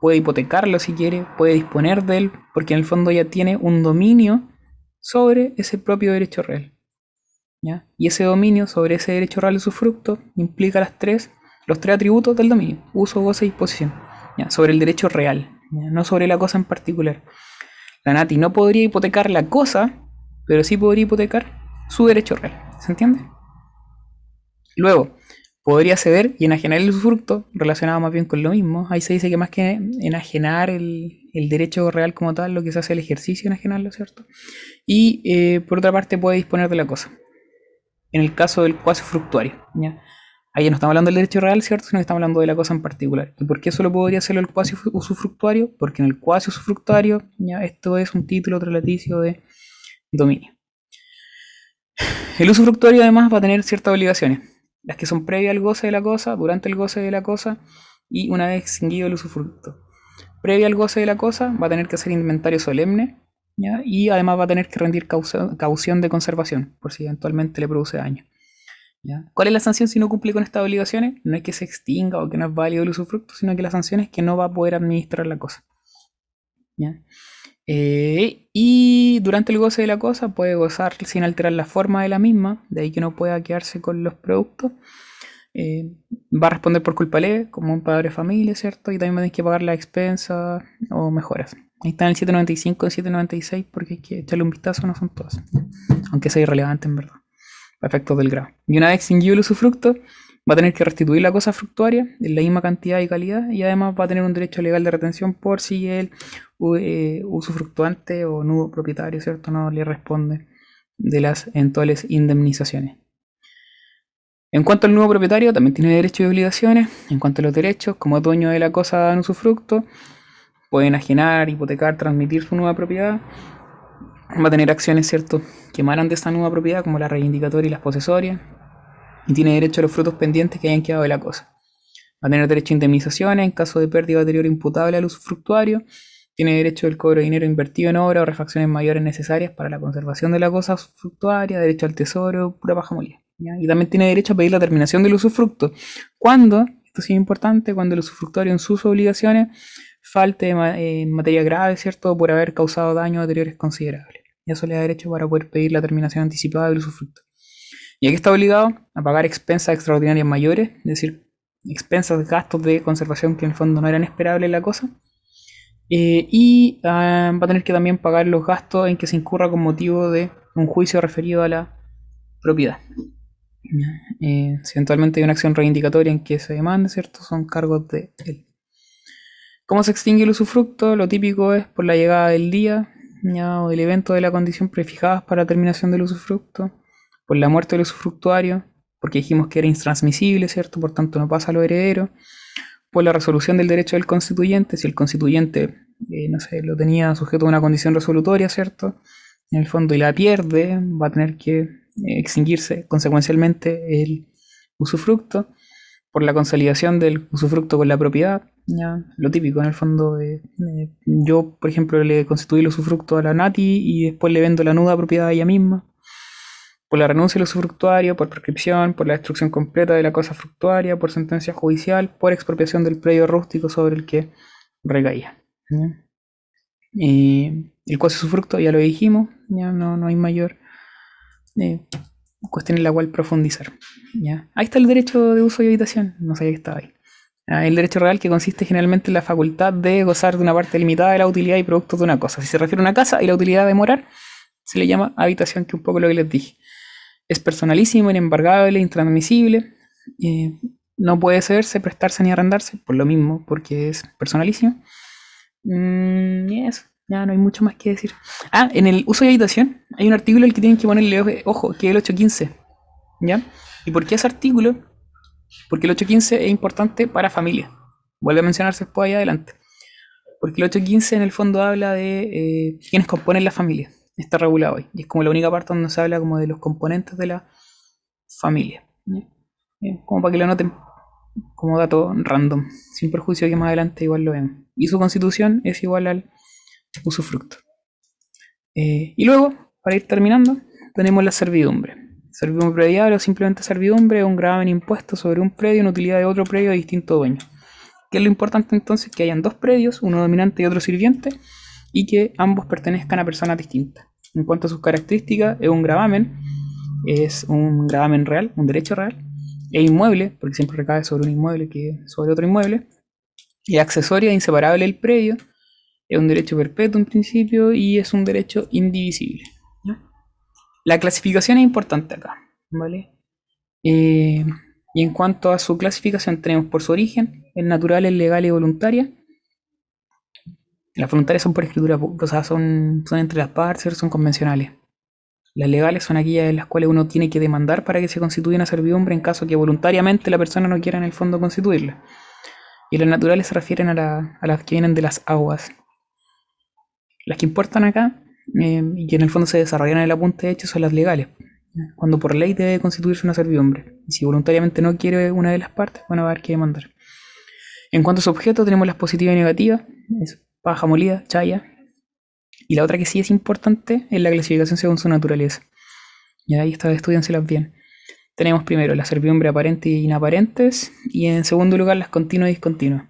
puede hipotecarlo si quiere, puede disponer de él, porque en el fondo ya tiene un dominio sobre ese propio derecho real. ¿ya? Y ese dominio sobre ese derecho real de usufructo implica las tres, los tres atributos del dominio, uso, goce y disposición, ¿ya? sobre el derecho real, ¿ya? no sobre la cosa en particular. La NATI no podría hipotecar la cosa, pero sí podría hipotecar su derecho real. ¿Se entiende? Luego, podría ceder y enajenar el usufructo, relacionado más bien con lo mismo. Ahí se dice que más que enajenar el, el derecho real como tal, lo que se hace el ejercicio enajenarlo, ¿cierto? Y eh, por otra parte puede disponer de la cosa. En el caso del cuasi fructuario, ¿ya? Ahí no estamos hablando del derecho real, ¿cierto? Sino que estamos hablando de la cosa en particular. ¿Y por qué solo podría hacerlo el cuasi usufructuario? Porque en el cuasi usufructuario, ya esto es un título relaticio de dominio. El usufructuario además va a tener ciertas obligaciones las que son previas al goce de la cosa, durante el goce de la cosa y una vez extinguido el usufructo. Previa al goce de la cosa va a tener que hacer inventario solemne ¿ya? y además va a tener que rendir caución de conservación por si eventualmente le produce daño. ¿ya? ¿Cuál es la sanción si no cumple con estas obligaciones? No es que se extinga o que no es válido el usufructo, sino que la sanción es que no va a poder administrar la cosa. ¿ya? Eh, y durante el goce de la cosa puede gozar sin alterar la forma de la misma, de ahí que no pueda quedarse con los productos. Eh, va a responder por culpa leve, como un padre de familia, ¿cierto? Y también va que pagar las expensas o mejoras. Ahí está en el 795 y 796 porque hay que echarle un vistazo, no son todas. Aunque sea irrelevante en verdad, efectos del grado. Y una vez extinguido el usufructo, va a tener que restituir la cosa fructuaria en la misma cantidad y calidad y además va a tener un derecho legal de retención por si el eh, usufructuante o nudo propietario, ¿cierto? No le responde de las eventuales indemnizaciones. En cuanto al nuevo propietario, también tiene derechos y obligaciones. En cuanto a los derechos, como dueño de la cosa en usufructo, puede enajenar, hipotecar, transmitir su nueva propiedad. Va a tener acciones, ¿cierto?, que emanan de esta nueva propiedad, como la reivindicatoria y las posesorias. Y tiene derecho a los frutos pendientes que hayan quedado de la cosa. Va a tener derecho a indemnizaciones en caso de pérdida o deterioro imputable al usufructuario. Tiene derecho al cobro de dinero invertido en obra o refacciones mayores necesarias para la conservación de la cosa usufructuaria, derecho al tesoro, pura paja molida. Y también tiene derecho a pedir la terminación del usufructo. Cuando, esto sí es importante, cuando el usufructuario en sus obligaciones falte en materia grave, ¿cierto? Por haber causado daños o considerables. Y eso le da derecho para poder pedir la terminación anticipada del usufructo. Y aquí está obligado a pagar expensas extraordinarias mayores, es decir, expensas, gastos de conservación que en el fondo no eran esperables la cosa. Eh, y ah, va a tener que también pagar los gastos en que se incurra con motivo de un juicio referido a la propiedad. Eh, si eventualmente hay una acción reivindicatoria en que se demande, ¿cierto? Son cargos de él. ¿Cómo se extingue el usufructo? Lo típico es por la llegada del día o del evento de la condición prefijadas para la terminación del usufructo, por la muerte del usufructuario, porque dijimos que era intransmisible, ¿cierto? Por tanto no pasa a los herederos, por la resolución del derecho del constituyente, si el constituyente, eh, no sé, lo tenía sujeto a una condición resolutoria, ¿cierto? En el fondo y la pierde, va a tener que eh, extinguirse consecuencialmente el usufructo, por la consolidación del usufructo con la propiedad, ya, lo típico en el fondo eh, yo, por ejemplo, le constituí el usufructo a la Nati y después le vendo la nuda propiedad a ella misma, por la renuncia del usufructuario, por prescripción, por la destrucción completa de la cosa fructuaria, por sentencia judicial, por expropiación del predio rústico sobre el que recaía. ¿ya? Eh, el cuasi usufructo ya lo dijimos, ya no, no hay mayor eh, cuestión en la cual profundizar. ¿ya? Ahí está el derecho de uso y habitación, no sabía que estaba ahí. Ah, El derecho real que consiste generalmente en la facultad de gozar de una parte limitada de la utilidad y productos de una cosa. Si se refiere a una casa y la utilidad de morar, se le llama habitación, que es un poco lo que les dije. Es personalísimo, inembargable, intransmisible. no puede cederse, prestarse ni arrendarse, por lo mismo, porque es personalísimo. Mm, y eso, ya no hay mucho más que decir. Ah, en el uso y habitación hay un artículo al que tienen que ponerle ojo- ojo, que es el 815. ¿Ya? ¿Y por qué ese artículo? Porque el 815 es importante para familia. Vuelve a mencionarse después ahí adelante. Porque el 815 en el fondo habla de eh, quienes componen la familia. Está regulado ahí. Y es como la única parte donde se habla como de los componentes de la familia. Eh, Como para que lo noten como dato random. Sin perjuicio que más adelante igual lo vemos. Y su constitución es igual al usufructo. Eh, y luego, para ir terminando, tenemos la servidumbre. Servidumbre predial o simplemente servidumbre es un gravamen impuesto sobre un predio en utilidad de otro predio de distinto dueño. ¿Qué es lo importante entonces? Que hayan dos predios, uno dominante y otro sirviente, y que ambos pertenezcan a personas distintas. En cuanto a sus características, es un gravamen, es un gravamen real, un derecho real, es inmueble, porque siempre recae sobre un inmueble que sobre otro inmueble, y accesoria e inseparable del predio, es un derecho perpetuo en principio y es un derecho indivisible. La clasificación es importante acá, ¿vale? Eh, y en cuanto a su clasificación, tenemos por su origen, el natural, el legal y voluntaria. Las voluntarias son por escritura, o sea, son, son entre las partes, son convencionales. Las legales son aquellas en las cuales uno tiene que demandar para que se constituya una servidumbre en caso que voluntariamente la persona no quiera en el fondo constituirla. Y las naturales se refieren a, la- a las que vienen de las aguas. Las que importan acá eh, y que en el fondo se desarrollan en el apunte de hecho son las legales. Cuando por ley debe constituirse una servidumbre. Y si voluntariamente no quiere una de las partes, bueno, va a haber que demandar. En cuanto a su objeto, tenemos las positivas y negativas. Paja molida, chaya. Y la otra que sí es importante es la clasificación según su naturaleza. Y ahí está, estudianselas bien. Tenemos primero la servidumbre aparente y inaparentes. Y en segundo lugar, las continuas y discontinuas.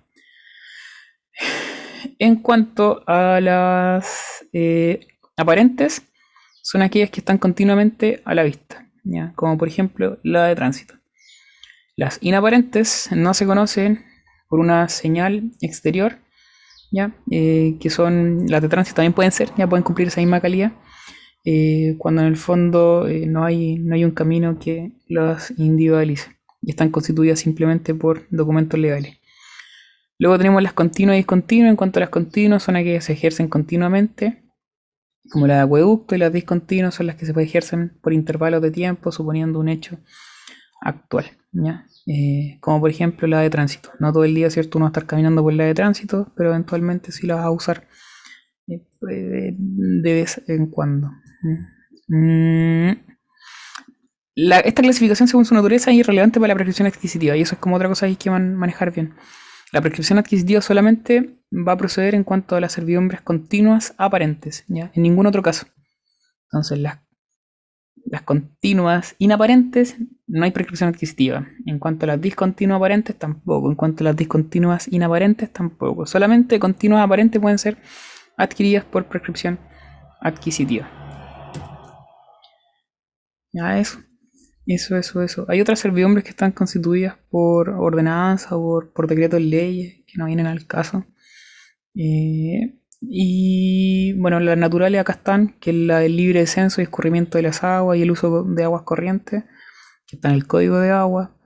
En cuanto a las eh, aparentes, son aquellas que están continuamente a la vista, ¿ya? como por ejemplo la de tránsito. Las inaparentes no se conocen por una señal exterior, ¿ya? Eh, que son las de tránsito también pueden ser, ya pueden cumplir esa misma calidad, eh, cuando en el fondo eh, no, hay, no hay un camino que las individualice y están constituidas simplemente por documentos legales. Luego tenemos las continuas y discontinuas. En cuanto a las continuas, son aquellas que se ejercen continuamente, como las de acueducto, y las discontinuas son las que se ejercen por intervalos de tiempo, suponiendo un hecho actual. ¿ya? Eh, como por ejemplo la de tránsito. No todo el día, ¿cierto? Uno va a estar caminando por la de tránsito, pero eventualmente sí la vas a usar eh, de vez en cuando. Mm. Esta clasificación según su naturaleza es irrelevante para la prescripción adquisitiva y eso es como otra cosa que hay que man- manejar bien. La prescripción adquisitiva solamente va a proceder en cuanto a las servidumbres continuas aparentes, ¿ya? En ningún otro caso. Entonces, las, las continuas inaparentes no hay prescripción adquisitiva. En cuanto a las discontinuas aparentes, tampoco. En cuanto a las discontinuas inaparentes, tampoco. Solamente continuas aparentes pueden ser adquiridas por prescripción adquisitiva. Ya eso. Eso, eso, eso. Hay otras servidumbres que están constituidas por ordenanza o por, por decreto de leyes que no vienen al caso. Eh, y bueno, las naturales acá están, que es la del libre descenso y escurrimiento de las aguas y el uso de aguas corrientes, que está en el código de agua.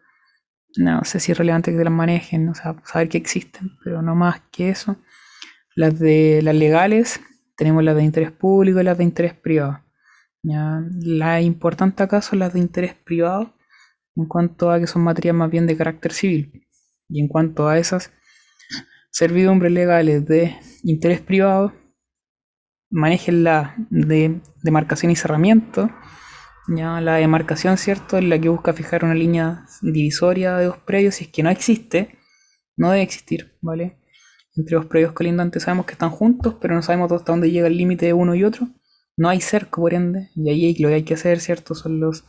No sé si es relevante que te las manejen, o sea, saber que existen, pero no más que eso. Las de las legales, tenemos las de interés público y las de interés privado. Ya, la importante acá son las de interés privado en cuanto a que son materias más bien de carácter civil. Y en cuanto a esas servidumbres legales de interés privado, manejen la de demarcación y cerramiento. Ya, la demarcación, ¿cierto? Es la que busca fijar una línea divisoria de dos predios. Si es que no existe, no debe existir, ¿vale? Entre dos predios colindantes sabemos que están juntos, pero no sabemos hasta dónde llega el límite de uno y otro. No hay cerco, por ende, y ahí lo que hay que hacer, ¿cierto? Son los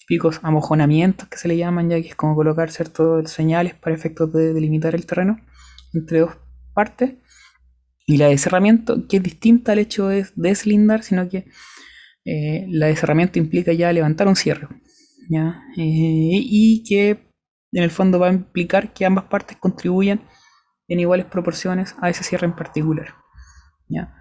típicos amojonamientos que se le llaman, ya que es como colocar. Señales para efectos de delimitar el terreno entre dos partes. Y la de cerramiento, que es distinta al hecho de deslindar, sino que eh, la de cerramiento implica ya levantar un cierre. ¿ya? Eh, y que en el fondo va a implicar que ambas partes contribuyan en iguales proporciones a ese cierre en particular. ¿ya?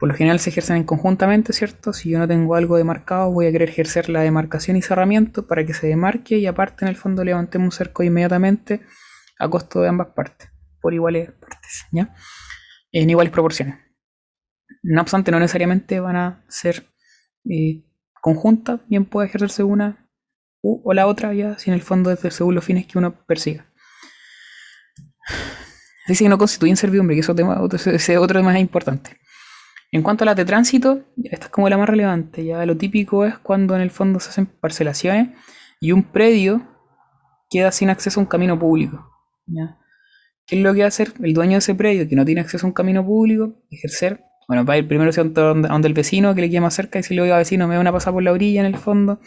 Por lo general se ejercen en conjuntamente, ¿cierto? Si yo no tengo algo demarcado, voy a querer ejercer la demarcación y cerramiento para que se demarque y aparte en el fondo levantemos un cerco inmediatamente a costo de ambas partes, por iguales partes, ¿ya? En iguales proporciones. No obstante, no necesariamente van a ser eh, conjuntas, bien puede ejercerse una u, o la otra, ya, si en el fondo es según los fines que uno persiga. Dice que no constituyen servidumbre, que eso tema, otro, ese otro tema es importante. En cuanto a las de tránsito, esta es como la más relevante. Ya lo típico es cuando en el fondo se hacen parcelaciones y un predio queda sin acceso a un camino público. ¿ya? ¿Qué es lo que va a hacer el dueño de ese predio que no tiene acceso a un camino público? Ejercer. Bueno, va a ir primero a donde, el vecino que le queda más cerca y si le oiga vecino, me van a pasar por la orilla en el fondo.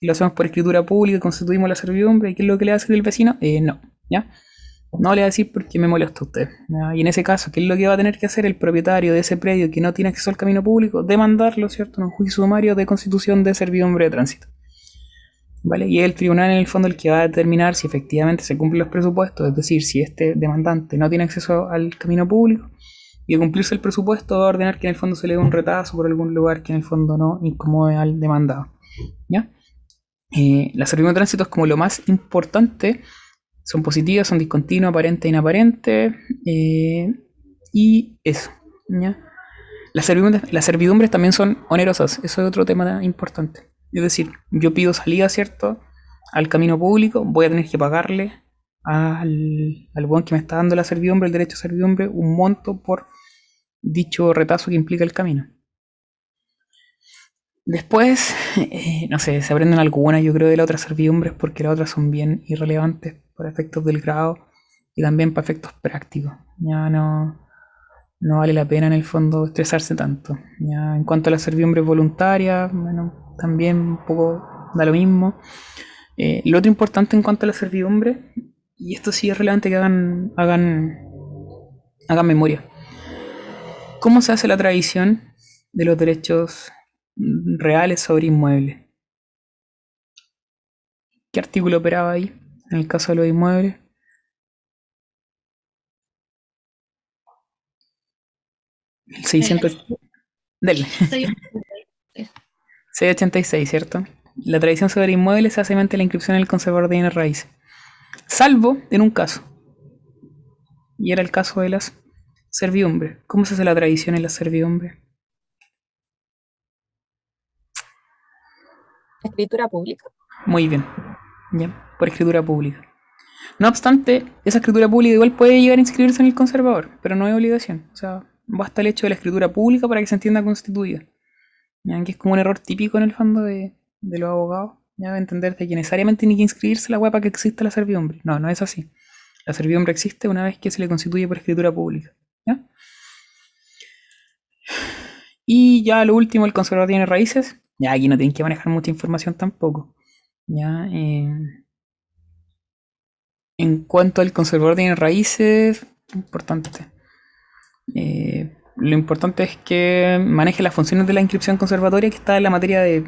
Y lo hacemos por escritura pública, constituimos la servidumbre. ¿Y qué es lo que le va a hacer el vecino? Eh, no. ¿Ya? No le voy a decir porque me molesta usted. Y en ese caso, ¿qué es lo que va a tener que hacer el propietario de ese predio que no tiene acceso al camino público? Demandarlo, ¿cierto? En un juicio sumario de constitución de servidumbre de tránsito. ¿Vale? Y es el tribunal en el fondo el que va a determinar si efectivamente se cumplen los presupuestos, es decir, si este demandante no tiene acceso al camino público y de cumplirse el presupuesto va a ordenar que en el fondo se le dé un retazo por algún lugar que en el fondo no incomode al demandado. ¿Ya? Eh, la servidumbre de tránsito es como lo más importante son positivas, son discontinuas, aparente e inaparente. Eh, y eso. Las, servidumbres, las servidumbres también son onerosas. Eso es otro tema importante. Es decir, yo pido salida, ¿cierto? Al camino público, voy a tener que pagarle al, al buen que me está dando la servidumbre, el derecho a servidumbre, un monto por dicho retazo que implica el camino. Después, eh, no sé, se aprenden algunas, yo creo, de las otras servidumbres porque las otras son bien irrelevantes para efectos del grado y también para efectos prácticos. Ya no, no vale la pena en el fondo estresarse tanto. Ya en cuanto a la servidumbre voluntaria, bueno, también un poco da lo mismo. Eh, lo otro importante en cuanto a la servidumbre, y esto sí es relevante que hagan, hagan, hagan memoria. ¿Cómo se hace la tradición de los derechos reales sobre inmuebles. ¿Qué artículo operaba ahí en el caso de los inmuebles? 600... Del. 686, ¿cierto? La tradición sobre inmuebles se hace mediante la inscripción en el conservador de bienes raíces. Salvo en un caso. Y era el caso de las servidumbres. ¿Cómo se hace la tradición en las servidumbres? escritura pública. Muy bien, ya, por escritura pública. No obstante, esa escritura pública igual puede llegar a inscribirse en el conservador, pero no es obligación. O sea, basta el hecho de la escritura pública para que se entienda constituida. ¿ya? Que es como un error típico en el fondo de, los abogados. Ya de entender que necesariamente tiene que inscribirse la web para que exista la servidumbre. No, no es así. La servidumbre existe una vez que se le constituye por escritura pública. ¿ya? Y ya lo último, el conservador tiene raíces. Ya aquí no tienen que manejar mucha información tampoco. Ya, eh, en cuanto al conservador tiene raíces, importante. Eh, lo importante es que maneje las funciones de la inscripción conservatoria que está en la materia de,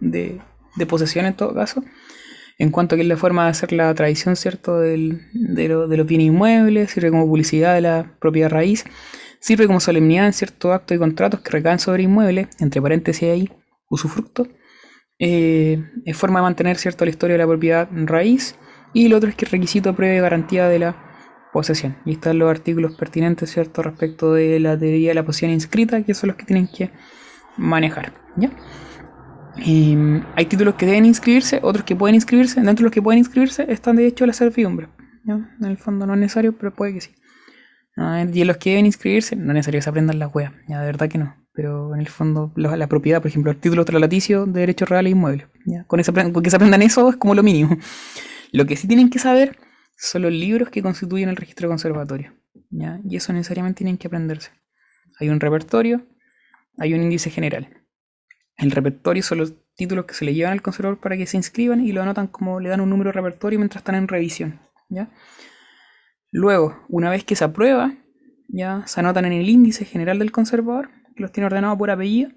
de, posesión en todo caso. En cuanto a que es la forma de hacer la tradición, ¿cierto? de, de los bienes inmuebles, sirve como publicidad de la propiedad raíz, sirve como solemnidad en ciertos actos y contratos que recaen sobre inmuebles, entre paréntesis ahí, usufructo, eh, es forma de mantener cierto la historia de la propiedad raíz y lo otro es que requisito previo garantía de la posesión. Y están los artículos pertinentes, ¿cierto?, respecto de la teoría de la posesión inscrita, que son los que tienen que manejar, ¿ya? hay títulos que deben inscribirse, otros que pueden inscribirse. Dentro de los que pueden inscribirse están de hecho la servidumbre. En el fondo no es necesario, pero puede que sí. y en los que deben inscribirse, no es necesario que se aprendan las weas. Ya, de verdad que no pero en el fondo la, propiedad, por ejemplo, el título tralaticio de derechos reales e inmuebles. Con esa, porque se aprendan eso es como lo mínimo. Lo que sí tienen que saber son los libros que constituyen el registro conservatorio. ¿ya? Y eso necesariamente tienen que aprenderse. Hay un repertorio, hay un índice general. El repertorio son los títulos que se le llevan al conservador para que se inscriban y lo anotan como le dan un número de repertorio mientras están en revisión. ¿ya? Luego, una vez que se aprueba, ya se anotan en el índice general del conservador los tiene ordenados por apellido.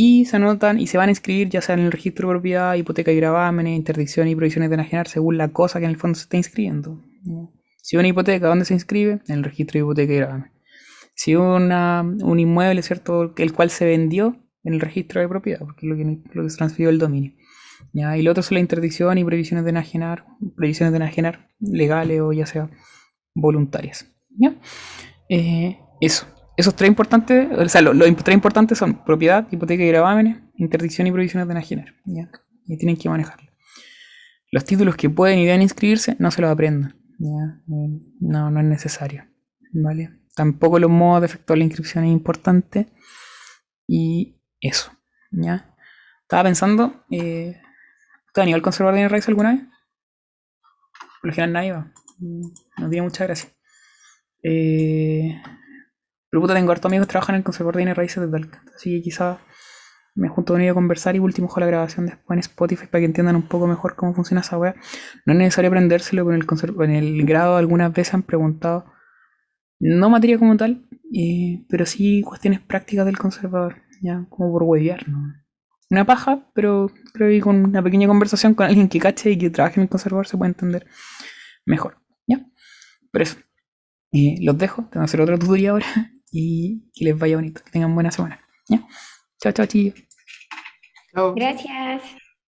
Y se anotan y se van a inscribir ya sea en el registro de propiedad, hipoteca y gravámenes, interdicción y provisiones de enajenar según la cosa que en el fondo se está inscribiendo. Si una hipoteca, ¿dónde se inscribe? En el registro de hipoteca y gravamen. Si una, un inmueble, ¿cierto? El cual se vendió en el registro de propiedad, porque es lo que, lo que se transfirió el dominio. ¿ya? Y lo otro son la interdicción y previsiones de enajenar, previsiones de enajenar legales o ya sea voluntarias. ¿ya? Eh, eso. Esos tres importantes, o sea, los, tres importantes son propiedad, hipoteca y gravámenes, interdicción y provisiones de enajenar. ¿ya? Y tienen que manejarlo. Los títulos que pueden y deben inscribirse, no se los aprendan. ¿ya? Eh, No, no es necesario. ¿Vale? Tampoco los modos de efectuar la inscripción es importante. Y eso. ¿ya? Estaba pensando, eh, ¿te han ido al conservador de raíces alguna vez? Por lo general nadie va. No tiene mucha gracia. Eh, pero puta, tengo hartos amigos que trabajan en el conservador de raíces de Talca. Así que quizás me junto con ellos a conversar y último ojo la grabación después en Spotify para que entiendan un poco mejor cómo funciona esa web. No es necesario aprendérselo, pero en el, en el grado algunas veces han preguntado, no materia como tal, pero sí cuestiones prácticas del conservador, ya como por huevear, ¿no? Una paja, pero creo que con una pequeña conversación con alguien que cache y que trabaje en el conservador se puede entender mejor, ¿ya? Pero eso, eh, los dejo, tengo que hacer otra tutoría ahora y que les vaya bonito, que tengan buena semana, ¿ya? Chao, chao, chillos. Chao. Gracias.